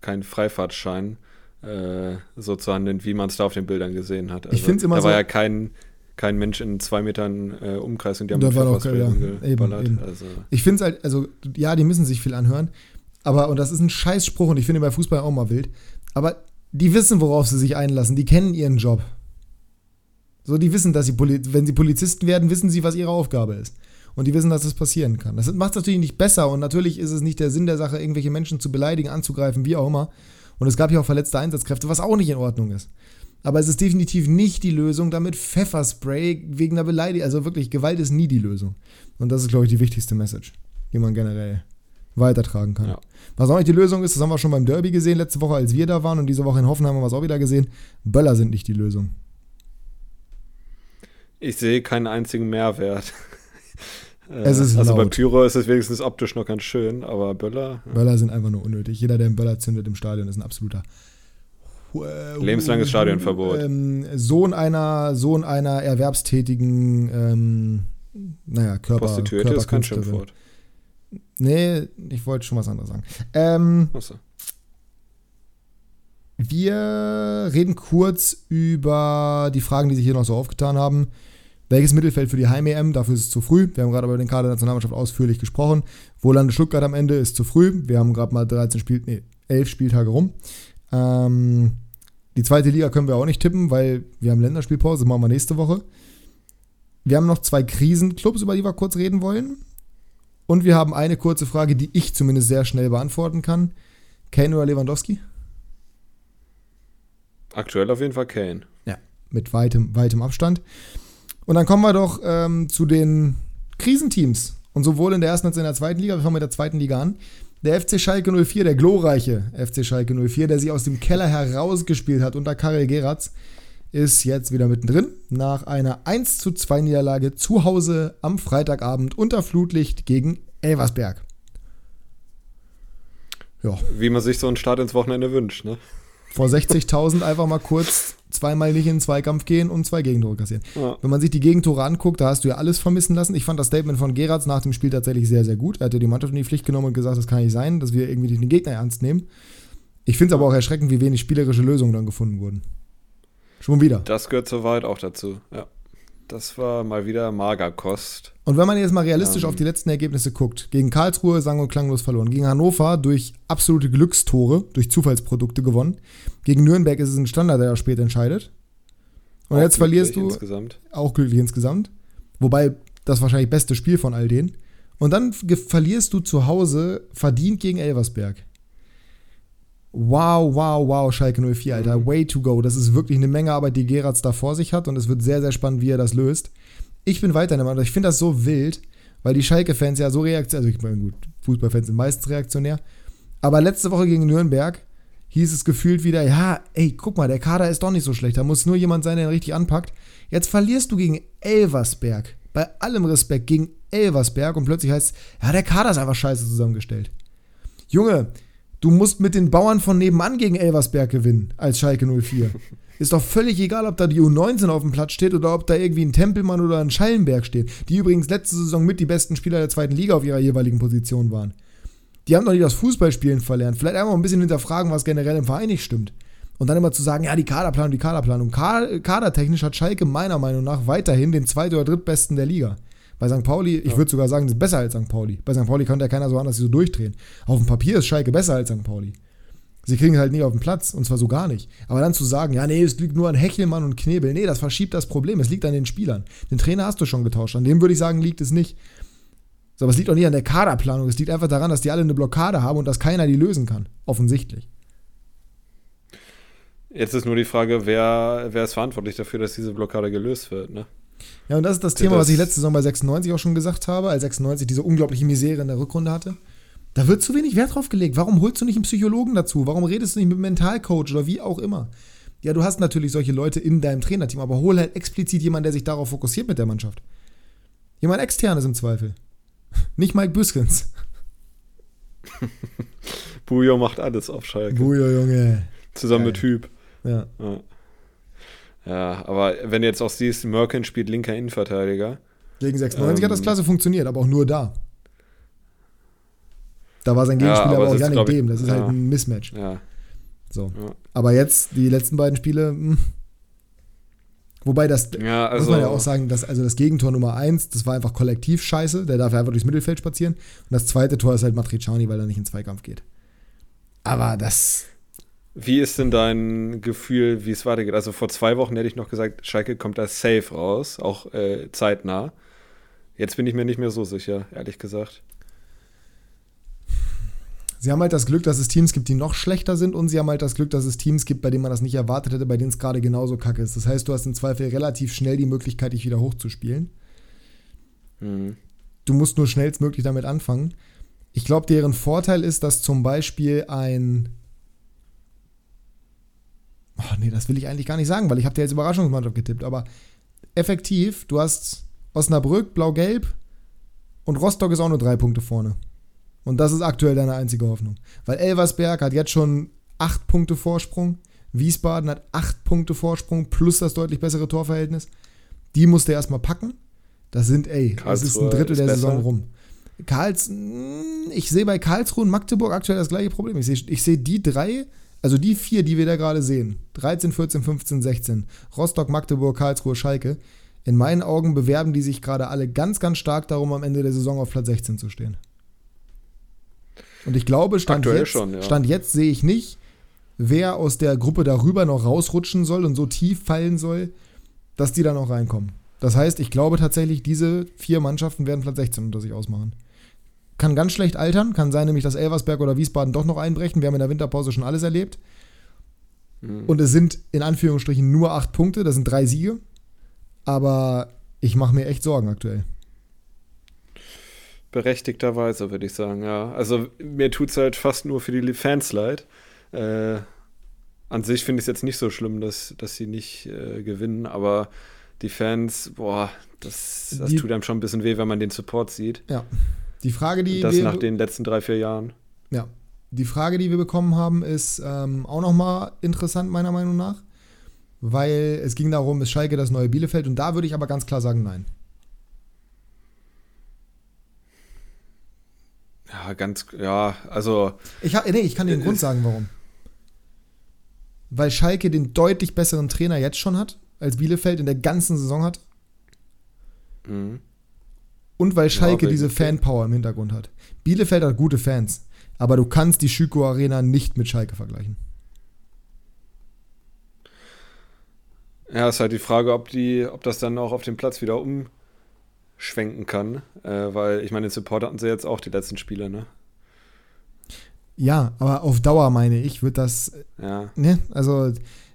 kein Freifahrtschein, äh, so zu handeln, wie man es da auf den Bildern gesehen hat. Also, find's immer da so- war ja kein, kein Mensch in zwei Metern äh, Umkreis und die haben Da war kein- ja, eben, eben. Also, Ich finde es halt, also, ja, die müssen sich viel anhören. Aber, und das ist ein Scheißspruch und ich finde bei Fußball auch mal wild. Aber die wissen, worauf sie sich einlassen. Die kennen ihren Job. So, die wissen, dass sie, wenn sie Polizisten werden, wissen sie, was ihre Aufgabe ist. Und die wissen, dass das passieren kann. Das macht es natürlich nicht besser und natürlich ist es nicht der Sinn der Sache, irgendwelche Menschen zu beleidigen, anzugreifen, wie auch immer. Und es gab ja auch verletzte Einsatzkräfte, was auch nicht in Ordnung ist. Aber es ist definitiv nicht die Lösung, damit Pfefferspray wegen einer Beleidigung, also wirklich, Gewalt ist nie die Lösung. Und das ist, glaube ich, die wichtigste Message, die man generell weitertragen kann. Ja. Was auch nicht die Lösung ist, das haben wir schon beim Derby gesehen, letzte Woche, als wir da waren und diese Woche in Hoffenheim haben wir es auch wieder gesehen. Böller sind nicht die Lösung. ich sehe keinen einzigen Mehrwert. Äh, Es ist also bei laut. Pyro ist es wenigstens optisch noch ganz schön, aber Böller, ja. Böller sind einfach nur unnötig. Jeder, der einen Böller zündet im Stadion, ist ein absoluter äh, Lebenslanges Stadionverbot. Ähm, Sohn einer, Sohn einer erwerbstätigen, ähm, naja, Körper, Prostituierte ist kein. Schimpfwort. Nee, ich wollte schon was anderes sagen. Ähm, Achso. wir reden kurz über die Fragen, die sich hier noch so aufgetan haben. Welches Mittelfeld für die Heim-EM? Dafür ist es zu früh. Wir haben gerade über den Kader der Nationalmannschaft ausführlich gesprochen. Wo landet Stuttgart am Ende? Ist zu früh. Wir haben gerade mal 13 Spiel, nee, 11 Spieltage rum. Ähm, die zweite Liga können wir auch nicht tippen, weil wir haben Länderspielpause. Machen wir nächste Woche. Wir haben noch zwei Krisenclubs, über die wir kurz reden wollen. Und wir haben eine kurze Frage, die ich zumindest sehr schnell beantworten kann. Kane oder Lewandowski? Aktuell auf jeden Fall Kane. mit weitem, weitem Abstand. Und dann kommen wir doch ähm, zu den Krisenteams. Und sowohl in der ersten als auch in der zweiten Liga, wir fangen mit der zweiten Liga an. Der FC Schalke 04, der glorreiche FC Schalke 04, der sich aus dem Keller herausgespielt hat unter Karel Geratz, ist jetzt wieder mittendrin. Nach einer 1 zu 2 Niederlage zu Hause am Freitagabend unter Flutlicht gegen Elversberg. Ja, Wie man sich so einen Start ins Wochenende wünscht, ne? Vor 60.000 einfach mal kurz zweimal nicht in den Zweikampf gehen und zwei Gegentore kassieren. Ja. Wenn man sich die Gegentore anguckt, da hast du ja alles vermissen lassen. Ich fand das Statement von Geratz nach dem Spiel tatsächlich sehr, sehr gut. Er hatte die Mannschaft in die Pflicht genommen und gesagt, das kann nicht sein, dass wir irgendwie den Gegner ernst nehmen. Ich finde es aber auch erschreckend, wie wenig spielerische Lösungen dann gefunden wurden. Schon wieder. Das gehört soweit auch dazu, ja. Das war mal wieder Magerkost. Und wenn man jetzt mal realistisch Ähm. auf die letzten Ergebnisse guckt, gegen Karlsruhe sang- und klanglos verloren, gegen Hannover durch absolute Glückstore, durch Zufallsprodukte gewonnen, gegen Nürnberg ist es ein Standard, der spät entscheidet. Und Auch jetzt verlierst du Insgesamt. auch glücklich insgesamt. Wobei das wahrscheinlich beste Spiel von all denen. Und dann verlierst du zu Hause verdient gegen Elversberg. Wow, wow, wow, Schalke 04, Alter. Way to go. Das ist wirklich eine Menge Arbeit, die Geratz da vor sich hat und es wird sehr, sehr spannend, wie er das löst. Ich bin weiter in der Meinung, ich finde das so wild, weil die Schalke-Fans ja so reaktionär, also ich meine, gut, Fußballfans sind meistens reaktionär, aber letzte Woche gegen Nürnberg hieß es gefühlt wieder, ja, ey, guck mal, der Kader ist doch nicht so schlecht, da muss nur jemand sein, der ihn richtig anpackt. Jetzt verlierst du gegen Elversberg, bei allem Respekt, gegen Elversberg und plötzlich heißt es, ja, der Kader ist einfach scheiße zusammengestellt. Junge, du musst mit den Bauern von nebenan gegen Elversberg gewinnen, als Schalke 04. Ist doch völlig egal, ob da die U19 auf dem Platz steht oder ob da irgendwie ein Tempelmann oder ein Schallenberg steht, die übrigens letzte Saison mit die besten Spieler der zweiten Liga auf ihrer jeweiligen Position waren. Die haben doch nicht das Fußballspielen verlernt. Vielleicht einfach ein bisschen hinterfragen, was generell im Verein nicht stimmt. Und dann immer zu sagen, ja, die Kaderplanung, die Kaderplanung. Kadertechnisch hat Schalke meiner Meinung nach weiterhin den zweit- oder drittbesten der Liga. Bei St. Pauli, ich würde sogar sagen, das ist besser als St. Pauli. Bei St. Pauli konnte ja keiner so anders so durchdrehen. Auf dem Papier ist Schalke besser als St. Pauli. Sie kriegen es halt nicht auf den Platz, und zwar so gar nicht. Aber dann zu sagen, ja, nee, es liegt nur an Hechelmann und Knebel, nee, das verschiebt das Problem. Es liegt an den Spielern. Den Trainer hast du schon getauscht. An dem würde ich sagen, liegt es nicht. So, aber es liegt auch nicht an der Kaderplanung. Es liegt einfach daran, dass die alle eine Blockade haben und dass keiner die lösen kann. Offensichtlich. Jetzt ist nur die Frage, wer, wer ist verantwortlich dafür, dass diese Blockade gelöst wird, ne? Ja, und das ist das Thema, das was ich letzte Saison bei 96 auch schon gesagt habe, als 96 diese unglaubliche Misere in der Rückrunde hatte. Da wird zu wenig Wert drauf gelegt. Warum holst du nicht einen Psychologen dazu? Warum redest du nicht mit einem Mentalcoach oder wie auch immer? Ja, du hast natürlich solche Leute in deinem Trainerteam, aber hol halt explizit jemanden, der sich darauf fokussiert mit der Mannschaft. Jemand externes im Zweifel. Nicht Mike Büskens. Bujo macht alles auf Schalke. Bujo, Junge. Zusammen Geil. mit Typ. Ja. ja. Ja, aber wenn du jetzt auch siehst, Merkin spielt linker Innenverteidiger. Gegen 96 ähm, hat das klasse funktioniert, aber auch nur da. Da war sein Gegenspieler ja, aber, aber auch Janik Dem. Das ist halt ja. halt ein Mismatch. Ja. So. Ja. Aber jetzt, die letzten beiden Spiele, mh. Hm. wobei das, ja, also, muss man ja auch sagen, dass, also das Gegentor Nummer 1, das war einfach kollektiv scheiße. Der darf einfach durchs Mittelfeld spazieren. Und das zweite Tor ist halt Matriciani, weil er nicht in Zweikampf geht. Aber das, wie ist denn dein Gefühl, wie es weitergeht? Also vor zwei Wochen hätte ich noch gesagt, Schalke kommt da safe raus, auch äh, zeitnah. Jetzt bin ich mir nicht mehr so sicher, ehrlich gesagt. Sie haben halt das Glück, dass es Teams gibt, die noch schlechter sind und sie haben halt das Glück, dass es Teams gibt, bei denen man das nicht erwartet hätte, bei denen es gerade genauso kacke ist. Das heißt, du hast im Zweifel relativ schnell die Möglichkeit, dich wieder hochzuspielen. Mhm. Du musst nur schnellstmöglich damit anfangen. Ich glaube, deren Vorteil ist, dass zum Beispiel ein Oh, nee, das will ich eigentlich gar nicht sagen, weil ich habe dir jetzt Überraschungsmannschaft getippt. Aber effektiv, du hast Osnabrück, Blau-Gelb und Rostock ist auch nur drei Punkte vorne. Und das ist aktuell deine einzige Hoffnung. Weil Elversberg hat jetzt schon acht Punkte Vorsprung. Wiesbaden hat acht Punkte Vorsprung plus das deutlich bessere Torverhältnis. Die musst du erstmal packen. Das sind, ey, das ist ein Drittel ist der besser. Saison rum. Karls, ich sehe bei Karlsruhe und Magdeburg aktuell das gleiche Problem. Ich sehe ich seh die drei also die vier, die wir da gerade sehen, 13, 14, 15, 16, Rostock, Magdeburg, Karlsruhe, Schalke, in meinen Augen bewerben die sich gerade alle ganz, ganz stark darum, am Ende der Saison auf Platz 16 zu stehen. Und ich glaube, Stand, jetzt, schon, ja. Stand jetzt sehe ich nicht, wer aus der Gruppe darüber noch rausrutschen soll und so tief fallen soll, dass die da noch reinkommen. Das heißt, ich glaube tatsächlich, diese vier Mannschaften werden Platz 16 unter sich ausmachen kann ganz schlecht altern. Kann sein, nämlich, dass Elversberg oder Wiesbaden doch noch einbrechen. Wir haben in der Winterpause schon alles erlebt. Mhm. Und es sind in Anführungsstrichen nur acht Punkte. Das sind drei Siege. Aber ich mache mir echt Sorgen aktuell. Berechtigterweise, würde ich sagen, ja. Also mir tut es halt fast nur für die Fans leid. Äh, an sich finde ich es jetzt nicht so schlimm, dass, dass sie nicht äh, gewinnen, aber die Fans, boah, das, das die, tut einem schon ein bisschen weh, wenn man den Support sieht. Ja. Die Frage, die das wir, nach den letzten drei, vier Jahren. Ja. Die Frage, die wir bekommen haben, ist ähm, auch nochmal interessant, meiner Meinung nach. Weil es ging darum, ist Schalke das neue Bielefeld? Und da würde ich aber ganz klar sagen, nein. Ja, ganz, ja, also. Ich, nee, ich kann dir den Grund sagen, warum. Weil Schalke den deutlich besseren Trainer jetzt schon hat, als Bielefeld in der ganzen Saison hat. Mhm. Und weil Schalke ja, diese Fanpower im Hintergrund hat. Bielefeld hat gute Fans, aber du kannst die Schüko Arena nicht mit Schalke vergleichen. Ja, ist halt die Frage, ob, die, ob das dann auch auf dem Platz wieder umschwenken kann. Äh, weil, ich meine, den Support hatten sie jetzt auch die letzten Spiele, ne? Ja, aber auf Dauer meine ich, wird das, Ja. ne, also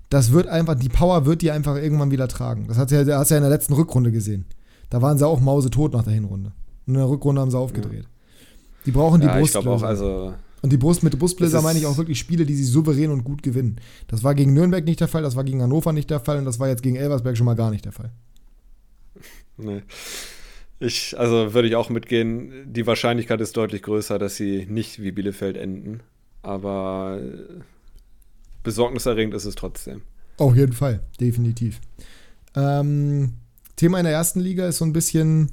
das wird einfach, die Power wird die einfach irgendwann wieder tragen. Das hat ja, das hast du ja in der letzten Rückrunde gesehen. Da waren sie auch mausetot nach der Hinrunde. Und in der Rückrunde haben sie aufgedreht. Die brauchen die Ja, ich Brust. glaube auch, also. Und die Brust mit Brustbläser meine ich auch wirklich Spiele, die sie souverän und gut gewinnen. Das war gegen Nürnberg nicht der Fall, das war gegen Hannover nicht der Fall und das war jetzt gegen Elversberg schon mal gar nicht der Fall. Nee. Ich, also würde ich auch mitgehen, die Wahrscheinlichkeit ist deutlich größer, dass sie nicht wie Bielefeld enden. Aber besorgniserregend ist es trotzdem. Auf jeden Fall, definitiv. Ähm, Thema in der ersten Liga ist so ein bisschen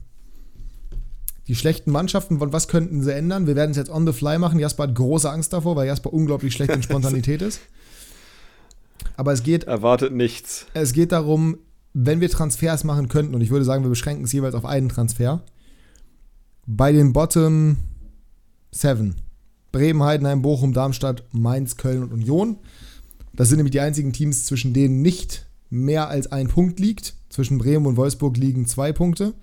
die schlechten Mannschaften. Von was könnten sie ändern? Wir werden es jetzt on the fly machen. Jasper hat große Angst davor, weil Jasper unglaublich schlecht in Spontanität ist. Aber es geht, Erwartet nichts. es geht darum, wenn wir Transfers machen könnten, und ich würde sagen, wir beschränken es jeweils auf einen Transfer, bei den Bottom 7. Bremen, Heidenheim, Bochum, Darmstadt, Mainz, Köln und Union. Das sind nämlich die einzigen Teams, zwischen denen nicht mehr als ein Punkt liegt. Zwischen Bremen und Wolfsburg liegen zwei Punkte.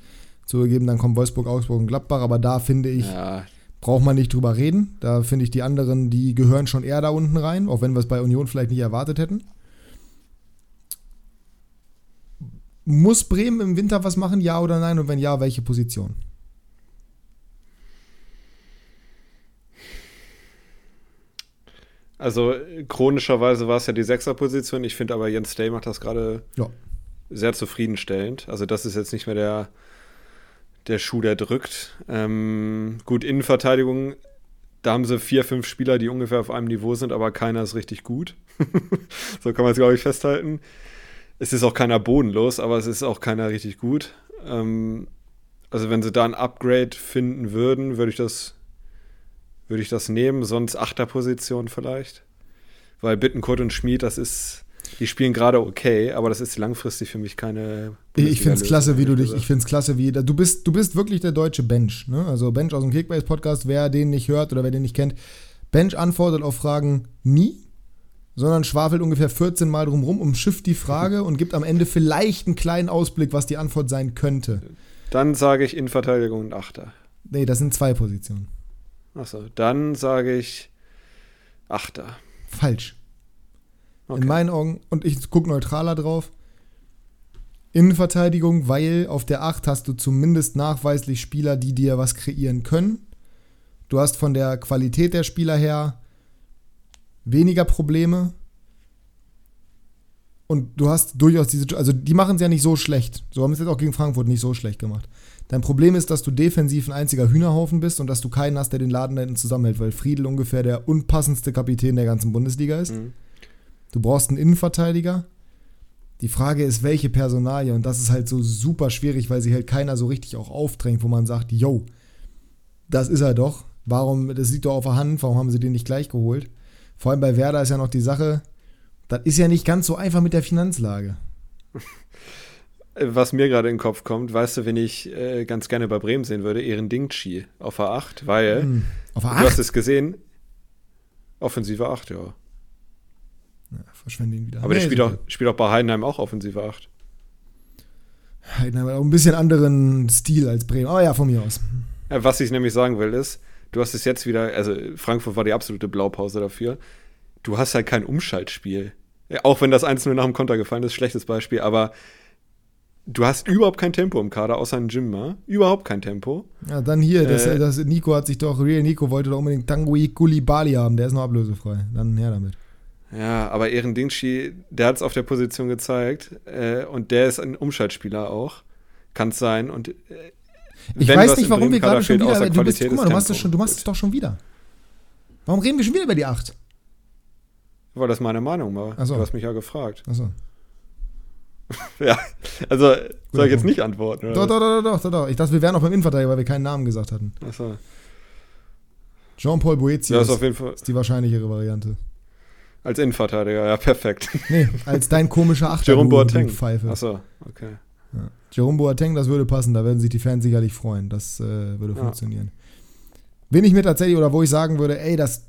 Zugegeben, dann kommen Wolfsburg, Augsburg und Gladbach, aber da finde ich, Ja, braucht man nicht drüber reden. Da finde ich die anderen, die gehören schon eher da unten rein, auch wenn wir es bei Union vielleicht nicht erwartet hätten. Muss Bremen im Winter was machen, ja oder nein? Und wenn ja, welche Position? Also chronischerweise war es ja die Sechserposition. Ich finde aber Jens Day macht das gerade Ja. sehr zufriedenstellend. Also das ist jetzt nicht mehr der, der Schuh, der drückt. Ähm, gut, Innenverteidigung, da haben sie vier, fünf Spieler, die ungefähr auf einem Niveau sind, aber keiner ist richtig gut. so kann man es, glaube ich, festhalten. Es ist auch keiner bodenlos, aber es ist auch keiner richtig gut. Ähm, also wenn sie da ein Upgrade finden würden, würde ich das, würde ich das nehmen, sonst Achterposition vielleicht. Weil Bittenkurt und Schmid, das ist, die spielen gerade okay, aber das ist langfristig für mich keine. Ich finde es klasse, wie du dich, ich finde es klasse, wie, du bist, du bist wirklich der deutsche Bench, ne? Also Bench aus dem Kickbase-Podcast, wer den nicht hört oder wer den nicht kennt. Bench antwortet auf Fragen nie, sondern schwafelt ungefähr 14 Mal drumrum, umschifft die Frage und gibt am Ende vielleicht einen kleinen Ausblick, was die Antwort sein könnte. Dann sage ich Innenverteidigung und Achter. Nee, das sind zwei Positionen. Achso, dann sage ich Achter. Falsch. Okay. In meinen Augen, und ich gucke neutraler drauf, Innenverteidigung, weil auf der 8 hast du zumindest nachweislich Spieler, die dir was kreieren können. Du hast von der Qualität der Spieler her weniger Probleme. Und du hast durchaus diese, also die machen es ja nicht so schlecht. So haben es jetzt auch gegen Frankfurt nicht so schlecht gemacht. Dein Problem ist, dass du defensiv ein einziger Hühnerhaufen bist und dass du keinen hast, der den Laden da hinten zusammenhält, weil Friedel ungefähr der unpassendste Kapitän der ganzen Bundesliga ist. Mhm. Du brauchst einen Innenverteidiger. Die Frage ist, welche Personalie. Und das ist halt so super schwierig, weil sie halt keiner so richtig auch aufdrängt, wo man sagt, yo, das ist er doch. Warum, das liegt doch auf der Hand, warum haben sie den nicht gleich geholt? Vor allem bei Werder ist ja noch die Sache, das ist ja nicht ganz so einfach mit der Finanzlage. Was mir gerade in den Kopf kommt, weißt du, wen ich äh, ganz gerne bei Bremen sehen würde? Ehren Dingchi auf A8, weil, Hm. Auf der du hast 8? es gesehen, Offensive 8, ja. Ja, verschwende ihn wieder. Aber der Nee, spielt ist auch, spielt auch bei Heidenheim auch Offensive 8. Heidenheim hat auch ein bisschen anderen Stil als Bremen. Aber ja, von mir aus. Ja, was ich nämlich sagen will, ist, du hast es jetzt wieder, also Frankfurt war die absolute Blaupause dafür. Du hast halt kein Umschaltspiel. Ja, auch wenn das 1-0 nach dem Konter gefallen ist, schlechtes Beispiel, aber du hast überhaupt kein Tempo im Kader, außer ein Jimma. Überhaupt kein Tempo. Ja, dann hier, das, Äh. das Nico hat sich doch, Real Nico wollte doch unbedingt Tanguy Koulibaly haben, der ist noch ablösefrei. Dann her damit. Ja, aber Ehren Dingshi, der hat es auf der Position gezeigt äh, und der ist ein Umschaltspieler auch. Kann es sein. Und äh, Ich weiß nicht, warum wir gerade schon wieder, du bist, guck mal, du machst, das schon, du machst es doch schon wieder. Warum reden wir schon wieder über die 8? Weil das meine Meinung war. So. Du hast mich ja gefragt. Achso. Ja, also soll ich jetzt Punkt. nicht antworten? Doch, doch, doch, doch, doch, doch. Ich dachte, wir wären noch beim Innenverteidiger, weil wir keinen Namen gesagt hatten. Achso. Jean-Paul Boetius ist auf jeden Fall ist die wahrscheinlichere Variante. als Innenverteidiger, ja, perfekt. Nee, als dein komischer Achter. Jerome Boateng. Pfeife. Achso, okay. Ja. Jerome Boateng, das würde passen, da würden sich die Fans sicherlich freuen. Das äh, würde Ja. funktionieren. Wen ich mir tatsächlich, oder wo ich sagen würde, ey, das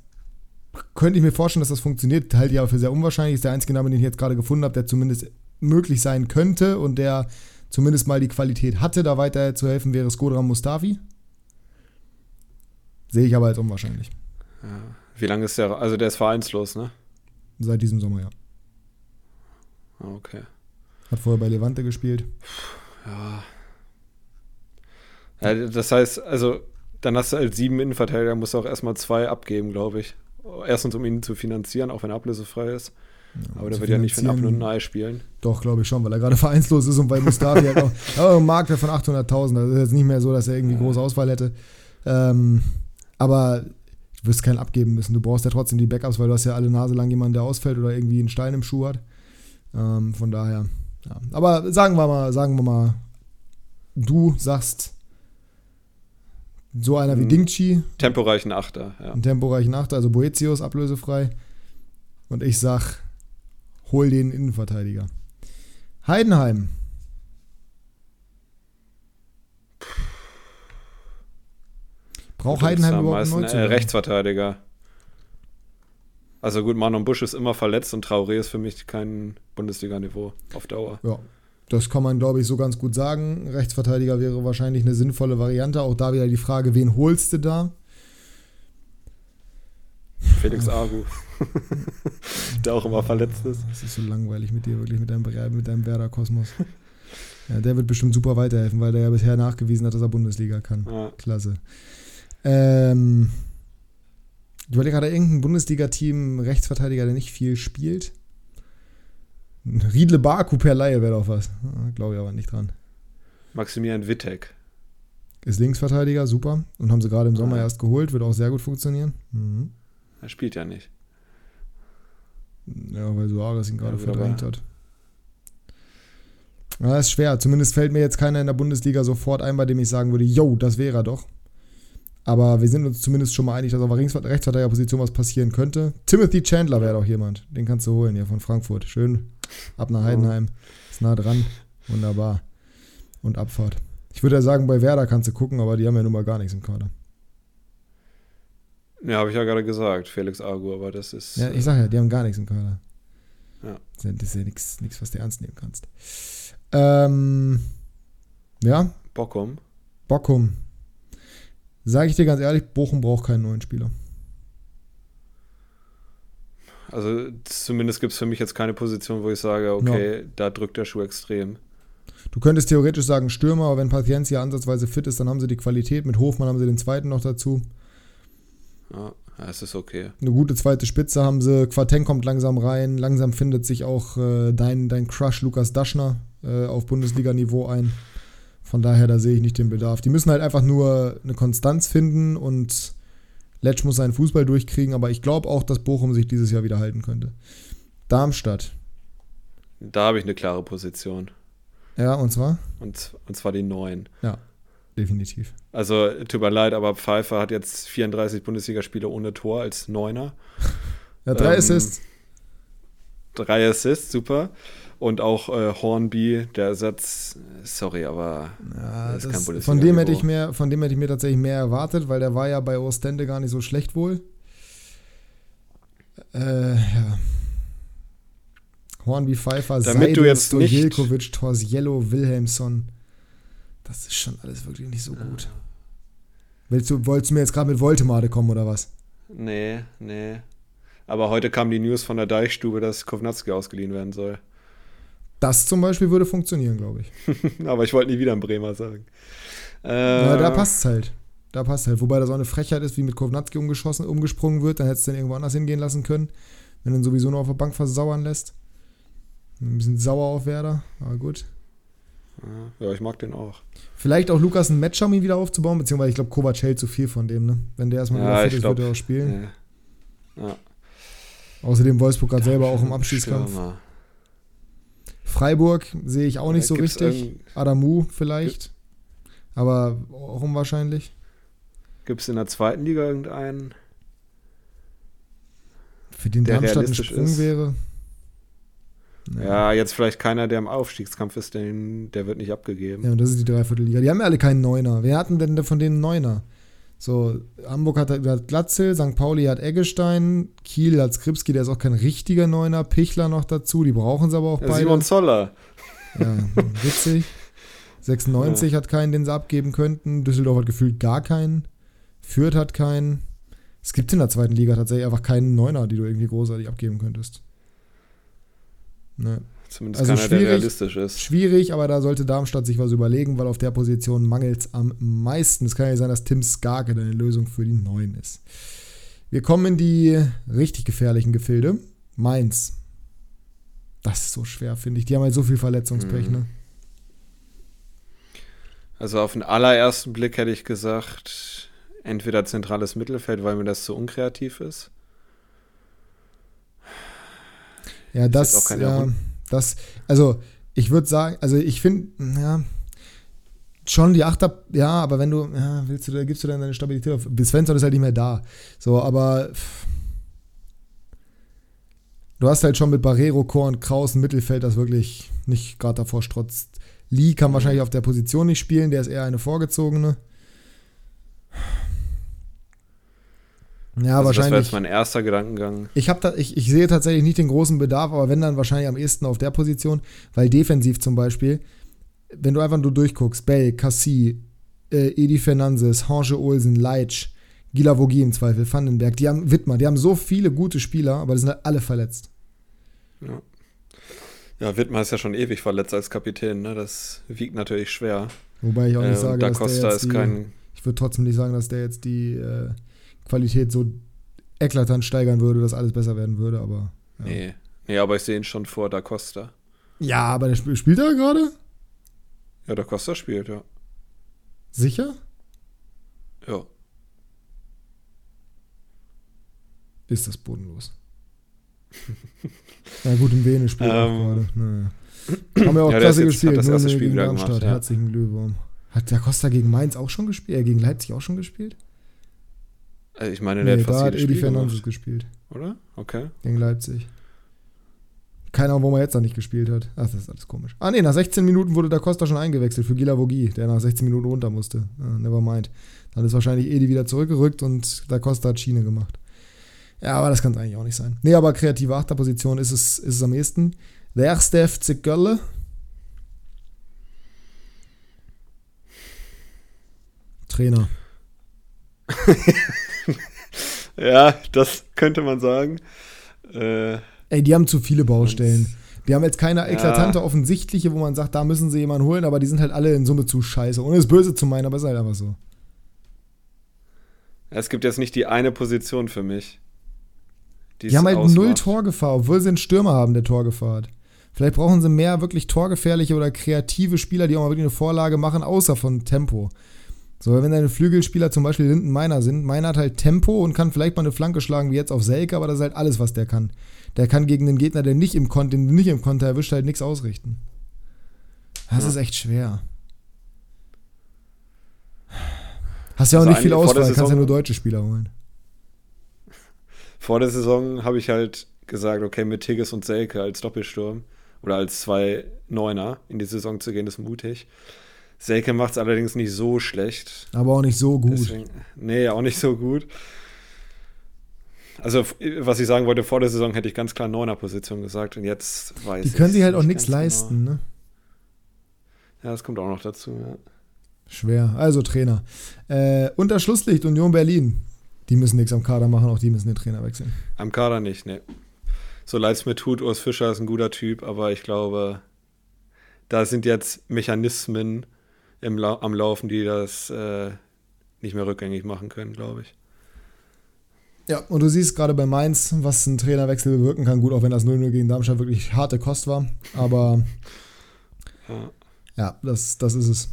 könnte ich mir vorstellen, dass das funktioniert, halte ich aber für sehr unwahrscheinlich, ist der einzige Name, den ich jetzt gerade gefunden habe, der zumindest möglich sein könnte und der zumindest mal die Qualität hatte, da weiter zu helfen, wäre Skodran Mustafi. Sehe ich aber als unwahrscheinlich. Ja. Wie lange ist der? Also der ist vereinslos, ne? Seit diesem Sommer, ja. Ah, Okay. Hat vorher bei Levante gespielt. Ja. ja. Das heißt, also dann hast du halt sieben Innenverteidiger, musst du auch erstmal zwei abgeben, glaube ich. Erstens, um ihn zu finanzieren, auch wenn er ablösefrei ist. Aber der wird ja nicht für ein Apfel und ein Ei spielen. Doch, glaube ich schon, weil er gerade vereinslos ist und weil Mustafi halt auch oh, einen Marktwert von 800.000. Das ist jetzt nicht mehr so, dass er irgendwie große Auswahl hätte. Ähm, aber du wirst keinen abgeben müssen. Du brauchst ja trotzdem die Backups, weil du hast ja alle Nase lang jemanden, der ausfällt oder irgendwie einen Stein im Schuh hat. Ähm, von daher, ja. Aber sagen wir mal, sagen wir mal, du sagst, so einer wie. Dingchi, Temporeichen Achter, ja. einen temporeichen Achter, also Boetius ablösefrei. Und ich sag, hol den Innenverteidiger. Heidenheim. Braucht Heidenheim überhaupt einen meisten, äh, Neuzugang? Rechtsverteidiger. Also gut, Manon Busch ist immer verletzt und Traoré ist für mich kein Bundesliga-Niveau auf Dauer. Ja, das kann man, glaube ich, so ganz gut sagen. Rechtsverteidiger wäre wahrscheinlich eine sinnvolle Variante. Auch da wieder die Frage, wen holst du da? Felix Agu. der auch immer verletzt ist. Das ist so langweilig mit dir, wirklich, mit deinem, mit deinem Werder-Kosmos. Ja, der wird bestimmt super weiterhelfen, weil der ja bisher nachgewiesen hat, dass er Bundesliga kann. Ja. Klasse. Ähm, ich überlege gerade irgendein Bundesliga-Team, Rechtsverteidiger, der nicht viel spielt. Riedle Baku per Laie wäre doch was. Glaube ich aber nicht dran. Maximilian Wittek. Ist Linksverteidiger, super. Und haben sie gerade im Sommer Ja. erst geholt, wird auch sehr gut funktionieren. Mhm. Er spielt ja nicht. Ja, weil Suarez ihn gerade Ja, verdrängt hat. Ja, ist schwer. Zumindest fällt mir jetzt keiner in der Bundesliga sofort ein, bei dem ich sagen würde, yo, das wäre er doch. Aber wir sind uns zumindest schon mal einig, dass auf der Rechtsverteidigerposition was passieren könnte. Timothy Chandler wäre doch jemand. Den kannst du holen hier von Frankfurt. Schön ab nach Heidenheim. Ist nah dran. Wunderbar. Und Abfahrt. Ich würde ja sagen, bei Werder kannst du gucken, aber die haben ja nun mal gar nichts im Kader. Ja, habe ich ja gerade gesagt, Felix Agu, aber das ist. Ja, ich sag ja, die haben gar nichts im Kader. Ja. Das ist ja, nichts, was du ernst nehmen kannst. Ähm, ja, Bockum. Bockum. Sage ich dir ganz ehrlich, Bochum braucht keinen neuen Spieler. Also zumindest gibt es für mich jetzt keine Position, wo ich sage, okay, da drückt der Schuh extrem. Du könntest theoretisch sagen Stürmer, aber wenn Paciencia ansatzweise fit ist, dann haben sie die Qualität. Mit Hofmann haben sie den zweiten noch dazu. Ja, ja, es ist okay. Eine gute zweite Spitze haben sie. Quarteng kommt langsam rein. Langsam findet sich auch äh, dein, dein Crush Lukas Daschner äh, auf Bundesliga-Niveau ein. Von daher, da sehe ich nicht den Bedarf. Die müssen halt einfach nur eine Konstanz finden und Letsch muss seinen Fußball durchkriegen, aber ich glaube auch, dass Bochum sich dieses Jahr wieder halten könnte. Darmstadt. Da habe ich eine klare Position. Ja, und zwar? Und, und zwar die neuen. Definitiv. Also, tut mir leid, aber Pfeiffer hat jetzt 34 Bundesligaspiele ohne Tor als Neuner. Ja, drei Ähm, Assists. Drei Assists, super. Und auch äh, Hornby, der Ersatz, sorry, aber Ja, das ist kein das, Bundesliga-Niveau. von, dem hätte ich mehr, von dem hätte ich mir tatsächlich mehr erwartet, weil der war ja bei Ostende gar nicht so schlecht wohl. Äh, ja. Hornby, Pfeiffer, Damit du jetzt nicht- Torsiello, Wilhelmsson. Das ist schon alles wirklich nicht so gut. Willst du, wolltest du mir jetzt gerade mit Voltemade kommen oder was? nee, nee. Aber heute kam die News von der Deichstube, dass Kovnatski ausgeliehen werden soll. Das zum Beispiel würde funktionieren, glaube ich. aber ich wollte nie wieder einen Bremer sagen. Äh, Ja, da passt es halt. Da passt halt. Wobei das auch eine Frechheit ist, wie mit Kovnatski umgeschossen, umgesprungen wird. Dann hättest du den irgendwo anders hingehen lassen können. Wenn du ihn sowieso nur auf der Bank versauern lässt. Ein bisschen sauer auf Werder, aber gut. Ja, ich mag den auch. Vielleicht auch Lukas ein Match, um ihn wieder aufzubauen, beziehungsweise ich glaube, Kovac hält zu viel von dem, ne? Wenn der erstmal Ja, wieder fit wird er auch spielen. Ja. Ja. Außerdem Wolfsburg gerade selber auch im Abschießkampf. Stürmer. Freiburg sehe ich auch nicht so Gibt's richtig. Adamu vielleicht. Aber auch unwahrscheinlich. Gibt es in der zweiten Liga irgendeinen? Für den Der Darmstadt ein Sprung ist. wäre. Ja, jetzt vielleicht keiner, der im Aufstiegskampf ist, den, der wird nicht abgegeben. Ja, und das ist die Dreiviertelliga. Die haben ja alle keinen Neuner. Wer hatten denn von denen Neuner? So, Hamburg hat, hat Glatzel, St. Pauli hat Eggestein, Kiel hat Skripski, der ist auch kein richtiger Neuner, Pichler noch dazu, die brauchen sie aber auch Ja, beide. Simon Zoller. Ja, witzig. 96 hat keinen, den sie abgeben könnten. Düsseldorf hat gefühlt gar keinen. Fürth hat keinen. Es gibt in der zweiten Liga tatsächlich einfach keinen Neuner, die du irgendwie großartig abgeben könntest. Ne. Zumindest also keiner, der realistisch ist. Schwierig, aber da sollte Darmstadt sich was überlegen, weil auf der Position mangelt es am meisten. Es kann ja sein, dass Tim Skarke deine Lösung für die Neuen ist. Wir kommen in die richtig gefährlichen Gefilde. Mainz. Das ist so schwer, finde ich. Die haben halt so viel Verletzungspech, mhm. ne? Also auf den allerersten Blick hätte ich gesagt, entweder zentrales Mittelfeld, weil mir das zu unkreativ ist. Ja, das, ja, das, also ich würde sagen, also ich finde, ja, schon die Achter, ja, aber wenn du, ja, willst du, da gibst du dann deine Stabilität auf. Svensson ist halt nicht mehr da. So, aber pff, du hast halt schon mit Barrero, Chor und Kraus ein Mittelfeld, das wirklich nicht gerade davor strotzt. Lee kann wahrscheinlich auf der Position nicht spielen, der ist eher eine vorgezogene. Ja, also wahrscheinlich. Das wäre jetzt mein erster Gedankengang. Ich, da, ich, ich sehe tatsächlich nicht den großen Bedarf, aber wenn dann wahrscheinlich am ehesten auf der Position, weil defensiv zum Beispiel, wenn du einfach nur durchguckst, Bell, Cassie, äh, Edi Fernandes, Hange Olsen, Leitsch, Gilavogi im Zweifel, Vandenberg, die haben Wittmer, die haben so viele gute Spieler, aber die sind halt alle verletzt. Ja. Ja, Wittmer ist ja schon ewig verletzt als Kapitän, ne? Das wiegt natürlich schwer. Wobei ich auch nicht äh, sage, da dass der jetzt ist die, kein. Ich würde trotzdem nicht sagen, dass der jetzt die äh, Qualität so eklatant steigern würde, dass alles besser werden würde, aber. Ja. Nee. Nee, aber ich sehe ihn schon vor Da Costa. Ja, aber der Sp spielt er gerade? Ja, Da Costa spielt, ja. Sicher? Ja. Ist das bodenlos. ja, gut, im Vene spielt ähm, auch gerade. Naja. Haben wir auch ja, klasse gespielt. Hat das erste Spiel wieder gemacht, ja. Herzlichen Glühwurm. Hat der Costa gegen Mainz auch schon gespielt? Äh, gegen Leipzig auch schon gespielt? Also ich meine, der nee, hat fast da hat Edi Fernandes gespielt. Oder? Okay. Gegen Leipzig. Keine Ahnung, wo man jetzt noch nicht gespielt hat. Ach, das ist alles komisch. Ah, nee, nach 16 Minuten wurde der Costa schon eingewechselt für Gila Vogi, der nach 16 Minuten runter musste. Ah, never mind. Dann ist wahrscheinlich Edi wieder zurückgerückt und der Costa hat Schiene gemacht. Ja, aber das kann es eigentlich auch nicht sein. Nee, aber kreative Achterposition ist es, ist es am ehesten. Der erste FC Gölle. Trainer. ja, das könnte man sagen. Äh, Ey, die haben zu viele Baustellen. Die haben jetzt keine eklatante, ja. offensichtliche, wo man sagt, da müssen sie jemanden holen, aber die sind halt alle in Summe zu scheiße. Ohne es böse zu meinen, aber es ist halt einfach so. Es gibt jetzt nicht die eine Position für mich. Die, die haben halt ausmacht. null Torgefahr, obwohl sie einen Stürmer haben, der Torgefahr hat. Vielleicht brauchen sie mehr wirklich torgefährliche oder kreative Spieler, die auch mal wirklich eine Vorlage machen, außer von Tempo. So, wenn deine Flügelspieler zum Beispiel Linden Meiner sind, Meiner hat halt Tempo und kann vielleicht mal eine Flanke schlagen, wie jetzt auf Selke, aber das ist halt alles, was der kann. Der kann gegen den Gegner, der nicht im Konter, nicht im Konter erwischt, halt nichts ausrichten. Das ja. ist echt schwer. Hast ja auch also nicht viel Auswahl, kannst ja nur deutsche Spieler holen. Vor der Saison habe ich halt gesagt, okay, mit Tigges und Selke als Doppelsturm oder als zwei Neuner in die Saison zu gehen, ist mutig. Selke macht es allerdings nicht so schlecht. Aber auch nicht so gut. Deswegen, nee, auch nicht so gut. Also, was ich sagen wollte, vor der Saison hätte ich ganz klar neuner Position gesagt und jetzt weiß ich. Die können sich halt auch nichts genau. leisten, genau. ne? Ja, das kommt auch noch dazu, ja. Schwer. Also Trainer. Äh, unter Schlusslicht Union Berlin. Die müssen nichts am Kader machen, auch die müssen den Trainer wechseln. Am Kader nicht, ne. So leid es mir tut, Urs Fischer ist ein guter Typ, aber ich glaube, da sind jetzt Mechanismen La am Laufen, die das äh, nicht mehr rückgängig machen können, glaube ich. Ja, und du siehst gerade bei Mainz, was ein Trainerwechsel bewirken kann. Gut, auch wenn das 0-0 gegen Darmstadt wirklich harte Kost war. Aber ja, ja das, das ist es.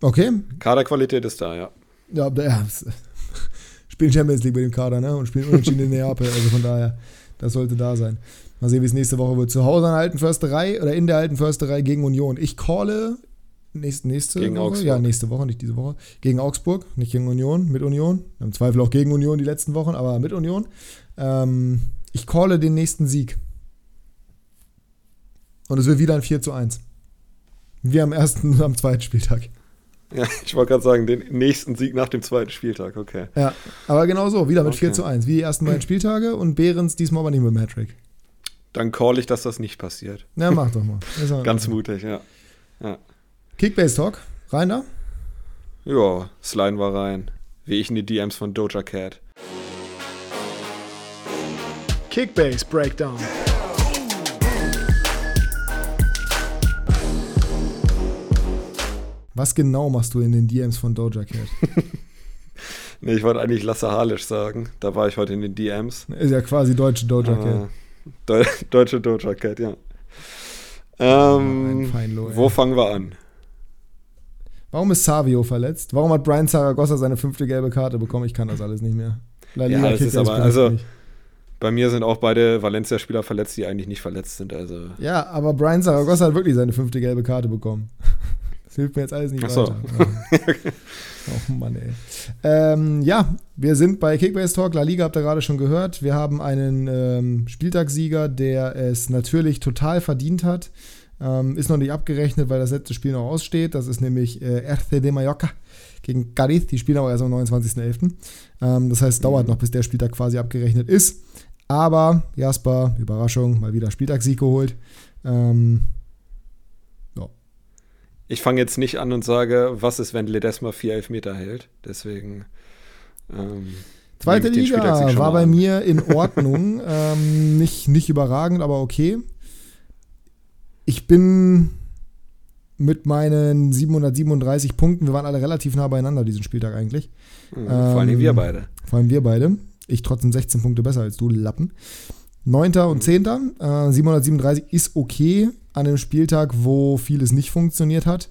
Okay. Kaderqualität ist da, ja. Ja, ja spielen Champions League mit dem Kader, ne? Und spielen unentschieden in Neapel. Also von daher, das sollte da sein. Mal sehen, wie es nächste Woche wird. Zu Hause an der alten Försterei oder in der alten Försterei gegen Union. Ich calle nächste, nächste gegen Woche. Augsburg. Ja, nächste Woche, nicht diese Woche. Gegen Augsburg, nicht gegen Union, mit Union. Im Zweifel auch gegen Union die letzten Wochen, aber mit Union. Ähm, ich calle den nächsten Sieg. Und es wird wieder ein 4 zu 1. Wie am ersten, am zweiten Spieltag. Ja, ich wollte gerade sagen, den nächsten Sieg nach dem zweiten Spieltag, okay. Ja, aber genau so, wieder mit okay. 4 zu 1, wie die ersten beiden Spieltage und Behrens diesmal aber nicht mit dem Hattrick. Dann call ich, dass das nicht passiert. Ja, mach doch mal. Ganz mutig, ja. ja. Kickbase Talk, rein da? Ja, Slime war rein. Wie ich in die DMs von Doja Cat. Kickbase Breakdown. Was genau machst du in den DMs von Doja Cat? nee, ich wollte eigentlich Lasse Halisch sagen. Da war ich heute in den DMs. Ist ja quasi deutsche Doja Cat. De deutsche Doja Cat, ja. Ähm, Feinlo, wo fangen wir an? Warum ist Savio verletzt? Warum hat Brian Zaragoza seine fünfte gelbe Karte bekommen? Ich kann das alles nicht mehr. La Liga ja, das ist aber, also, nicht. bei mir sind auch beide Valencia-Spieler verletzt, die eigentlich nicht verletzt sind. Also. Ja, aber Brian Zaragoza hat wirklich seine fünfte gelbe Karte bekommen. Das hilft mir jetzt alles nicht Ach so. weiter. oh Mann, ey. Ähm, ja, wir sind bei Kickbase Talk. La Liga habt ihr gerade schon gehört. Wir haben einen ähm, Spieltagssieger, der es natürlich total verdient hat. Ähm, ist noch nicht abgerechnet, weil das letzte Spiel noch aussteht. Das ist nämlich äh, RCD Mallorca gegen Cadiz. Die spielen aber erst am 29.11. Ähm, das heißt, es dauert noch, bis der Spieltag quasi abgerechnet ist. Aber Jasper, Überraschung, mal wieder Spieltagssieg geholt. Ähm, ich fange jetzt nicht an und sage, was ist, wenn Ledesma vier Elfmeter hält. Deswegen. Ähm, Zweite Liga war bei mir in Ordnung. ähm, nicht, nicht überragend, aber okay. Ich bin mit meinen 737 Punkten, wir waren alle relativ nah beieinander diesen Spieltag eigentlich. Mhm, vor allem wir beide. Vor allem wir beide. Ich trotzdem 16 Punkte besser als du, Lappen. Neunter und Zehnter. Äh, 737 ist okay an einem Spieltag, wo vieles nicht funktioniert hat.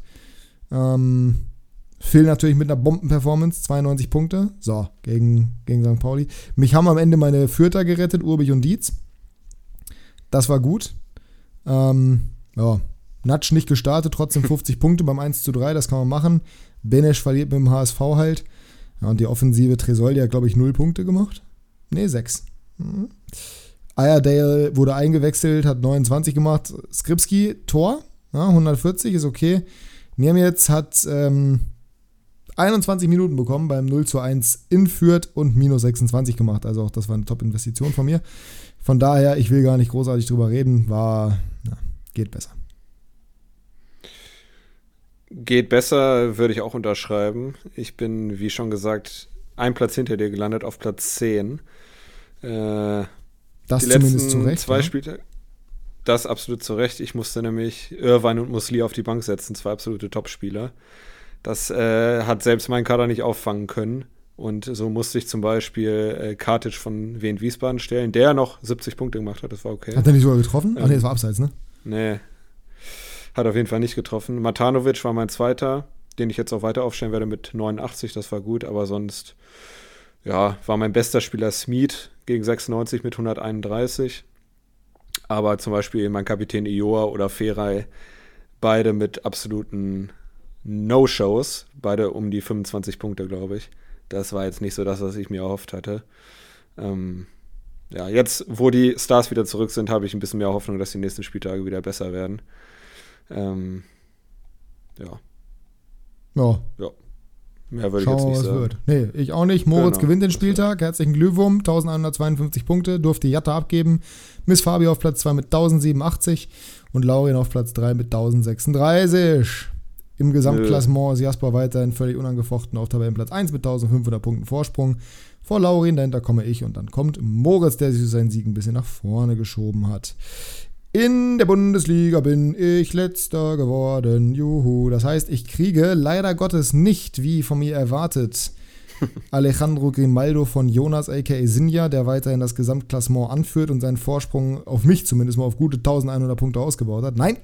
Ähm, Phil natürlich mit einer Bombenperformance, 92 Punkte. So, gegen, gegen St. Pauli. Mich haben am Ende meine Fürther gerettet, Urbich und Dietz. Das war gut. Ähm, ja, Natsch nicht gestartet, trotzdem 50 Punkte beim 1 zu 3, das kann man machen. Benesch verliert mit dem HSV halt. Ja, und die Offensive Tresoldi hat, glaube ich, 0 Punkte gemacht. Ne, 6. Mhm. Ayerdale wurde eingewechselt, hat 29 gemacht. Skripski, Tor, ja, 140 ist okay. Niemetz hat ähm, 21 Minuten bekommen beim 0 zu 1 in Fürth und minus 26 gemacht. Also auch das war eine Top-Investition von mir. Von daher, ich will gar nicht großartig drüber reden, war, ja, geht besser. Geht besser, würde ich auch unterschreiben. Ich bin, wie schon gesagt, ein Platz hinter dir gelandet auf Platz 10. Äh, das die zumindest zu Recht. Zwei ja? Spiele. Das absolut zu Recht. Ich musste nämlich Irvine und Musli auf die Bank setzen, zwei absolute Topspieler. Das äh, hat selbst mein Kader nicht auffangen können. Und so musste ich zum Beispiel äh, Kartic von Wien Wiesbaden stellen, der noch 70 Punkte gemacht hat. Das war okay. Hat er nicht sogar getroffen? Ähm, Ach nee, das war abseits, ne? Nee. Hat auf jeden Fall nicht getroffen. Matanovic war mein zweiter, den ich jetzt auch weiter aufstellen werde mit 89. Das war gut, aber sonst, ja, war mein bester Spieler Smith gegen 96 mit 131. Aber zum Beispiel mein Kapitän Ioa oder Ferai, beide mit absoluten No-Shows, beide um die 25 Punkte, glaube ich. Das war jetzt nicht so das, was ich mir erhofft hatte. Ähm, ja, jetzt, wo die Stars wieder zurück sind, habe ich ein bisschen mehr Hoffnung, dass die nächsten Spieltage wieder besser werden. Ähm, ja. Ja. Ja. Mehr würde Schauen, ich jetzt nicht was sagen. Wird. Nee, ich auch nicht. Moritz genau, gewinnt den Spieltag. Herzlichen Glückwunsch. 1152 Punkte. Durfte Jatta abgeben. Miss Fabio auf Platz 2 mit 1087 und Laurien auf Platz 3 mit 1036. Im Gesamtklassement ist Jasper weiterhin völlig unangefochten auf Tabellenplatz 1 mit 1500 Punkten Vorsprung. Vor Laurien, dahinter komme ich und dann kommt Moritz, der sich für seinen Sieg ein bisschen nach vorne geschoben hat. In der Bundesliga bin ich letzter geworden. Juhu. Das heißt, ich kriege leider Gottes nicht, wie von mir erwartet, Alejandro Grimaldo von Jonas aka Sinja, der weiterhin das Gesamtklassement anführt und seinen Vorsprung auf mich zumindest mal auf gute 1100 Punkte ausgebaut hat. Nein,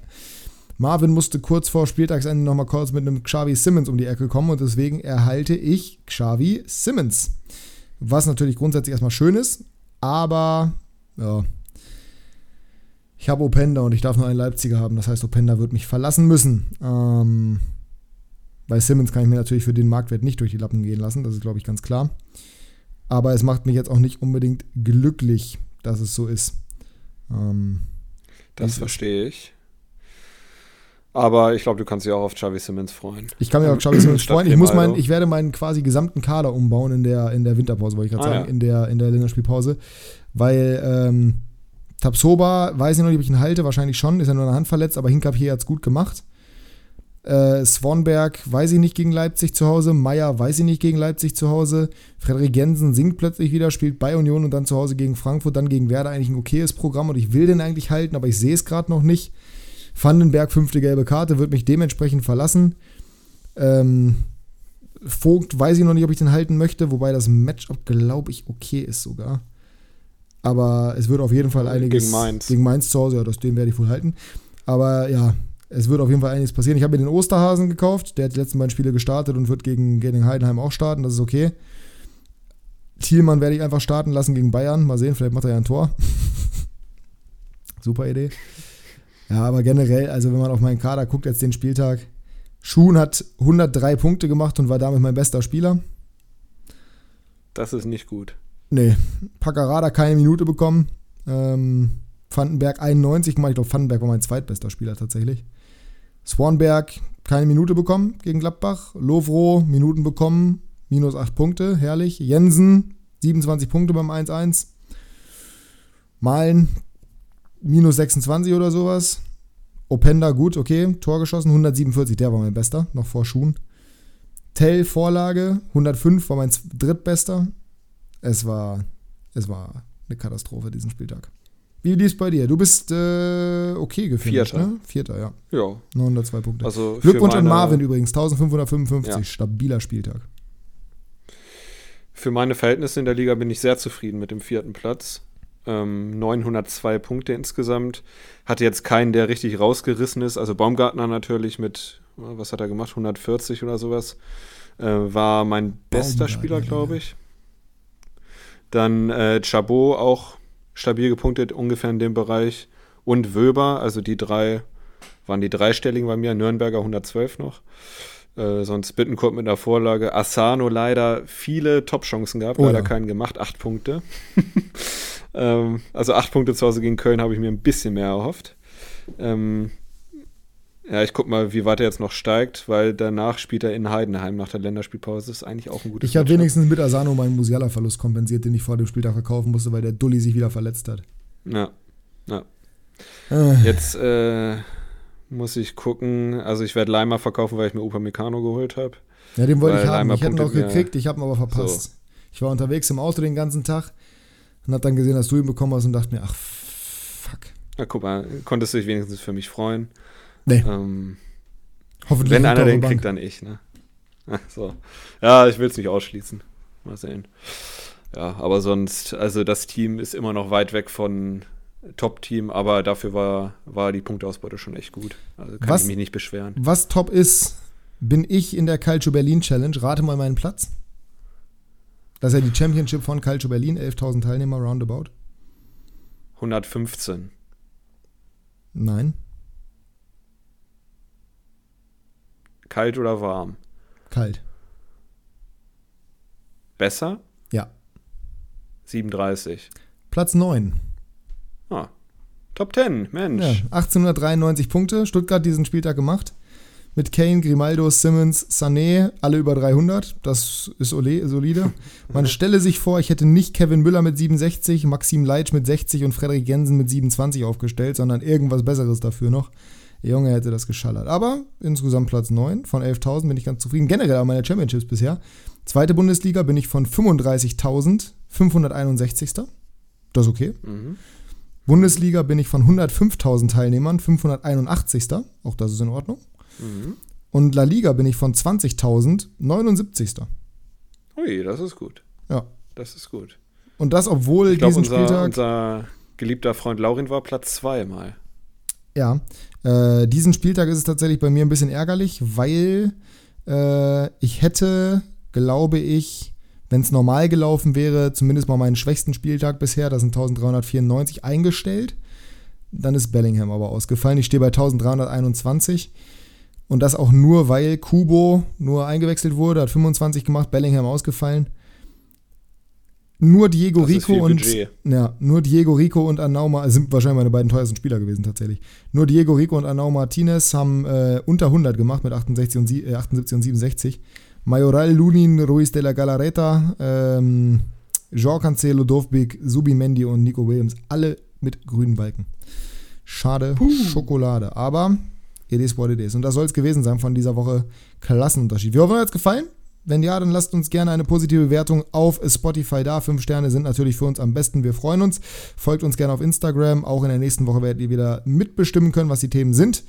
Marvin musste kurz vor Spieltagsende nochmal kurz mit einem Xavi Simmons um die Ecke kommen und deswegen erhalte ich Xavi Simmons. Was natürlich grundsätzlich erstmal schön ist, aber ja, ich habe Openda und ich darf nur einen Leipziger haben. Das heißt, Openda wird mich verlassen müssen. Ähm, bei Simmons kann ich mir natürlich für den Marktwert nicht durch die Lappen gehen lassen. Das ist, glaube ich, ganz klar. Aber es macht mich jetzt auch nicht unbedingt glücklich, dass es so ist. Ähm, das verstehe ich. Aber ich glaube, du kannst dich auch auf Xavi Simmons freuen. Ich kann mich auf Xavi Simmons freuen. Ich, muss mein, ich werde meinen quasi gesamten Kader umbauen in der, in der Winterpause, wollte ich gerade ah, sagen, ja. in der, in der Länderspielpause. Weil ähm, Tabsoba, weiß ich noch nicht, ob ich ihn halte, wahrscheinlich schon, ist ja nur eine Hand verletzt, aber Hinkap hier hat es gut gemacht. Äh, Swanberg weiß ich nicht gegen Leipzig zu Hause. Meier weiß ich nicht gegen Leipzig zu Hause. Frederik Jensen singt plötzlich wieder, spielt bei Union und dann zu Hause gegen Frankfurt, dann gegen Werder eigentlich ein okayes Programm und ich will den eigentlich halten, aber ich sehe es gerade noch nicht. Vandenberg, fünfte gelbe Karte, wird mich dementsprechend verlassen. Ähm, Vogt weiß ich noch nicht, ob ich den halten möchte, wobei das Matchup, glaube ich, okay ist sogar. Aber es wird auf jeden Fall einiges. Gegen Mainz. Gegen Mainz zu Hause, ja, das, den werde ich wohl halten. Aber ja, es wird auf jeden Fall einiges passieren. Ich habe mir den Osterhasen gekauft. Der hat die letzten beiden Spiele gestartet und wird gegen, gegen Heidenheim auch starten. Das ist okay. Thielmann werde ich einfach starten lassen gegen Bayern. Mal sehen, vielleicht macht er ja ein Tor. Super Idee. Ja, aber generell, also wenn man auf meinen Kader guckt, jetzt den Spieltag, Schuhn hat 103 Punkte gemacht und war damit mein bester Spieler. Das ist nicht gut. Nee, Paccarada keine Minute bekommen. Ähm, Vandenberg 91 gemacht. Ich glaube, Vandenberg war mein zweitbester Spieler tatsächlich. Swanberg keine Minute bekommen gegen Gladbach. Lovro Minuten bekommen, minus 8 Punkte, herrlich. Jensen 27 Punkte beim 1-1. Malen minus 26 oder sowas. Openda gut, okay, Tor geschossen, 147, der war mein bester, noch vor Schuhen. Tell Vorlage, 105 war mein drittbester. Es war, es war eine Katastrophe diesen Spieltag. Wie lief es bei dir? Du bist äh, okay gefinisht, Vierter. ne? Vierter, ja. Ja. 902 Punkte. Also Glückwunsch an Marvin übrigens, 1555, Ja. stabiler Spieltag. Für meine Verhältnisse in der Liga bin ich sehr zufrieden mit dem vierten Platz. Ähm, 902 Punkte insgesamt. Hatte jetzt keinen, der richtig rausgerissen ist. Also Baumgartner natürlich mit, äh, was hat er gemacht? 140 oder sowas. Äh, war mein bester Spieler, glaube ich. Dann äh, Chabot auch stabil gepunktet, ungefähr in dem Bereich. Und Wöber, also die drei waren die dreistelligen bei mir. Nürnberger 112 noch. Äh, sonst Bittenkurt mit einer Vorlage. Asano leider viele Top-Chancen gehabt, Oh leider ja. keinen gemacht. Acht Punkte. ähm, also acht Punkte zu Hause gegen Köln habe ich mir ein bisschen mehr erhofft. Ähm, ja, ich guck mal, wie weit er jetzt noch steigt, weil danach spielt er in Heidenheim nach der Länderspielpause. Das ist eigentlich auch ein gutes Ich habe Matchup. wenigstens mit Asano meinen Musiala-Verlust kompensiert, den ich vor dem Spieltag verkaufen musste, weil der Dulli sich wieder verletzt hat. Ja, ja. Äh, Jetzt äh, muss ich gucken. Also ich werde Leimer verkaufen, weil ich mir Upamecano geholt habe. Ja, den wollte ich haben. Leimer Ich hätte ihn mir- gekriegt, ich habe ihn aber verpasst. Ich war unterwegs im Auto den ganzen Tag und habe dann gesehen, dass du ihn bekommen hast und dachte mir, ach, fuck. Na, guck mal, konntest du dich wenigstens für mich freuen. Nee, Ähm, hoffentlich wenn einer er den der kriegt, Bank. dann ich, ne? Ach so. Ja, ich will es nicht ausschließen. Mal sehen. Ja, aber sonst, also das Team ist immer noch weit weg von Top-Team, aber dafür war, war die Punkteausbeute schon echt gut. Also kann Was- ich mich nicht beschweren. Was top ist, bin ich in der Calcio Berlin Challenge. Rate mal meinen Platz. Das ist ja die Championship von Calcio Berlin, 11.000 Teilnehmer roundabout. 115. Nein, Kalt oder warm? kalt. Besser? Ja. 37. Platz 9. Ah. Top 10, Ja, Mensch. 1893 Punkte. Stuttgart diesen Spieltag gemacht. Mit Kane, Grimaldo, Simmons, Sané, alle über 300. Das ist ole- solide. Man stelle sich vor, ich hätte nicht Kevin Müller mit 67, Maxim Leitsch mit 60 und Frederik Jensen mit 27 aufgestellt, sondern irgendwas Besseres dafür noch. Der Junge hätte das geschallert. Aber insgesamt Platz 9 von 11.000 bin ich ganz zufrieden. Generell an meine Championships bisher. Zweite Bundesliga bin ich von 35.561. Das ist okay. Mhm. Bundesliga bin ich von 105.000 Teilnehmern 581. Auch das ist in Ordnung. Mhm. Und La Liga bin ich von 20.000 79. Ui, das ist gut. Ja. Das ist gut. Und das, obwohl Ich glaube, diesen unser, Spieltag. unser geliebter Freund Laurin war Platz 2 mal. Ja, äh, diesen Spieltag ist es tatsächlich bei mir ein bisschen ärgerlich, weil äh, ich hätte, glaube ich, wenn es normal gelaufen wäre, zumindest mal meinen schwächsten Spieltag bisher, das sind 1394, eingestellt. Dann ist Bellingham aber ausgefallen. Ich stehe bei 1321. Und das auch nur, weil Kubo nur eingewechselt wurde, hat 25 gemacht, Bellingham ausgefallen. Nur Diego Das Rico und Budget. ja, nur Diego Rico und Arnau Ma- sind wahrscheinlich meine beiden teuersten Spieler gewesen tatsächlich. Nur Diego Rico und Arnau Martinez haben äh, unter 100 gemacht mit 68 und, äh, 78 und 67. Majoral, Lunin, Ruiz de la Galareta, ähm, Jean Cancelo, Dovbik, Subimendi und Nico Williams, alle mit grünen Balken. Schade, Schokolade. Aber It is what it is. Und das soll es gewesen sein von dieser Woche. Klassenunterschied. Wir hoffen, euch hat es gefallen. Wenn ja, dann lasst uns gerne eine positive Bewertung auf Spotify da. Fünf Sterne sind natürlich für uns am besten. Wir freuen uns. Folgt uns gerne auf Instagram. Auch in der nächsten Woche werdet ihr wieder mitbestimmen können, was die Themen sind.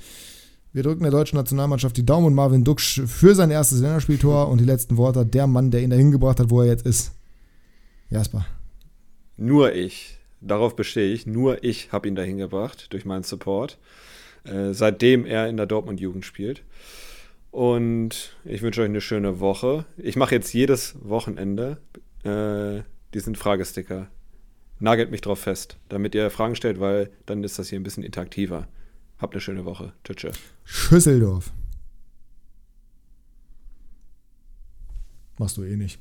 Wir drücken der deutschen Nationalmannschaft die Daumen und Marvin Duksch für sein erstes Länderspieltor und die letzten Worte der Mann, der ihn dahin gebracht hat, wo er jetzt ist. Jasper. Nur ich, darauf bestehe ich, nur ich habe ihn dahin gebracht durch meinen Support, äh, seitdem er in der Dortmund-Jugend spielt. Und ich wünsche euch eine schöne Woche. Ich mache jetzt jedes Wochenende äh, diesen Fragesticker. Nagelt mich drauf fest, damit ihr Fragen stellt, weil dann ist das hier ein bisschen interaktiver. Habt eine schöne Woche. Tschüss. tschö. Schüsseldorf. Machst du eh nicht.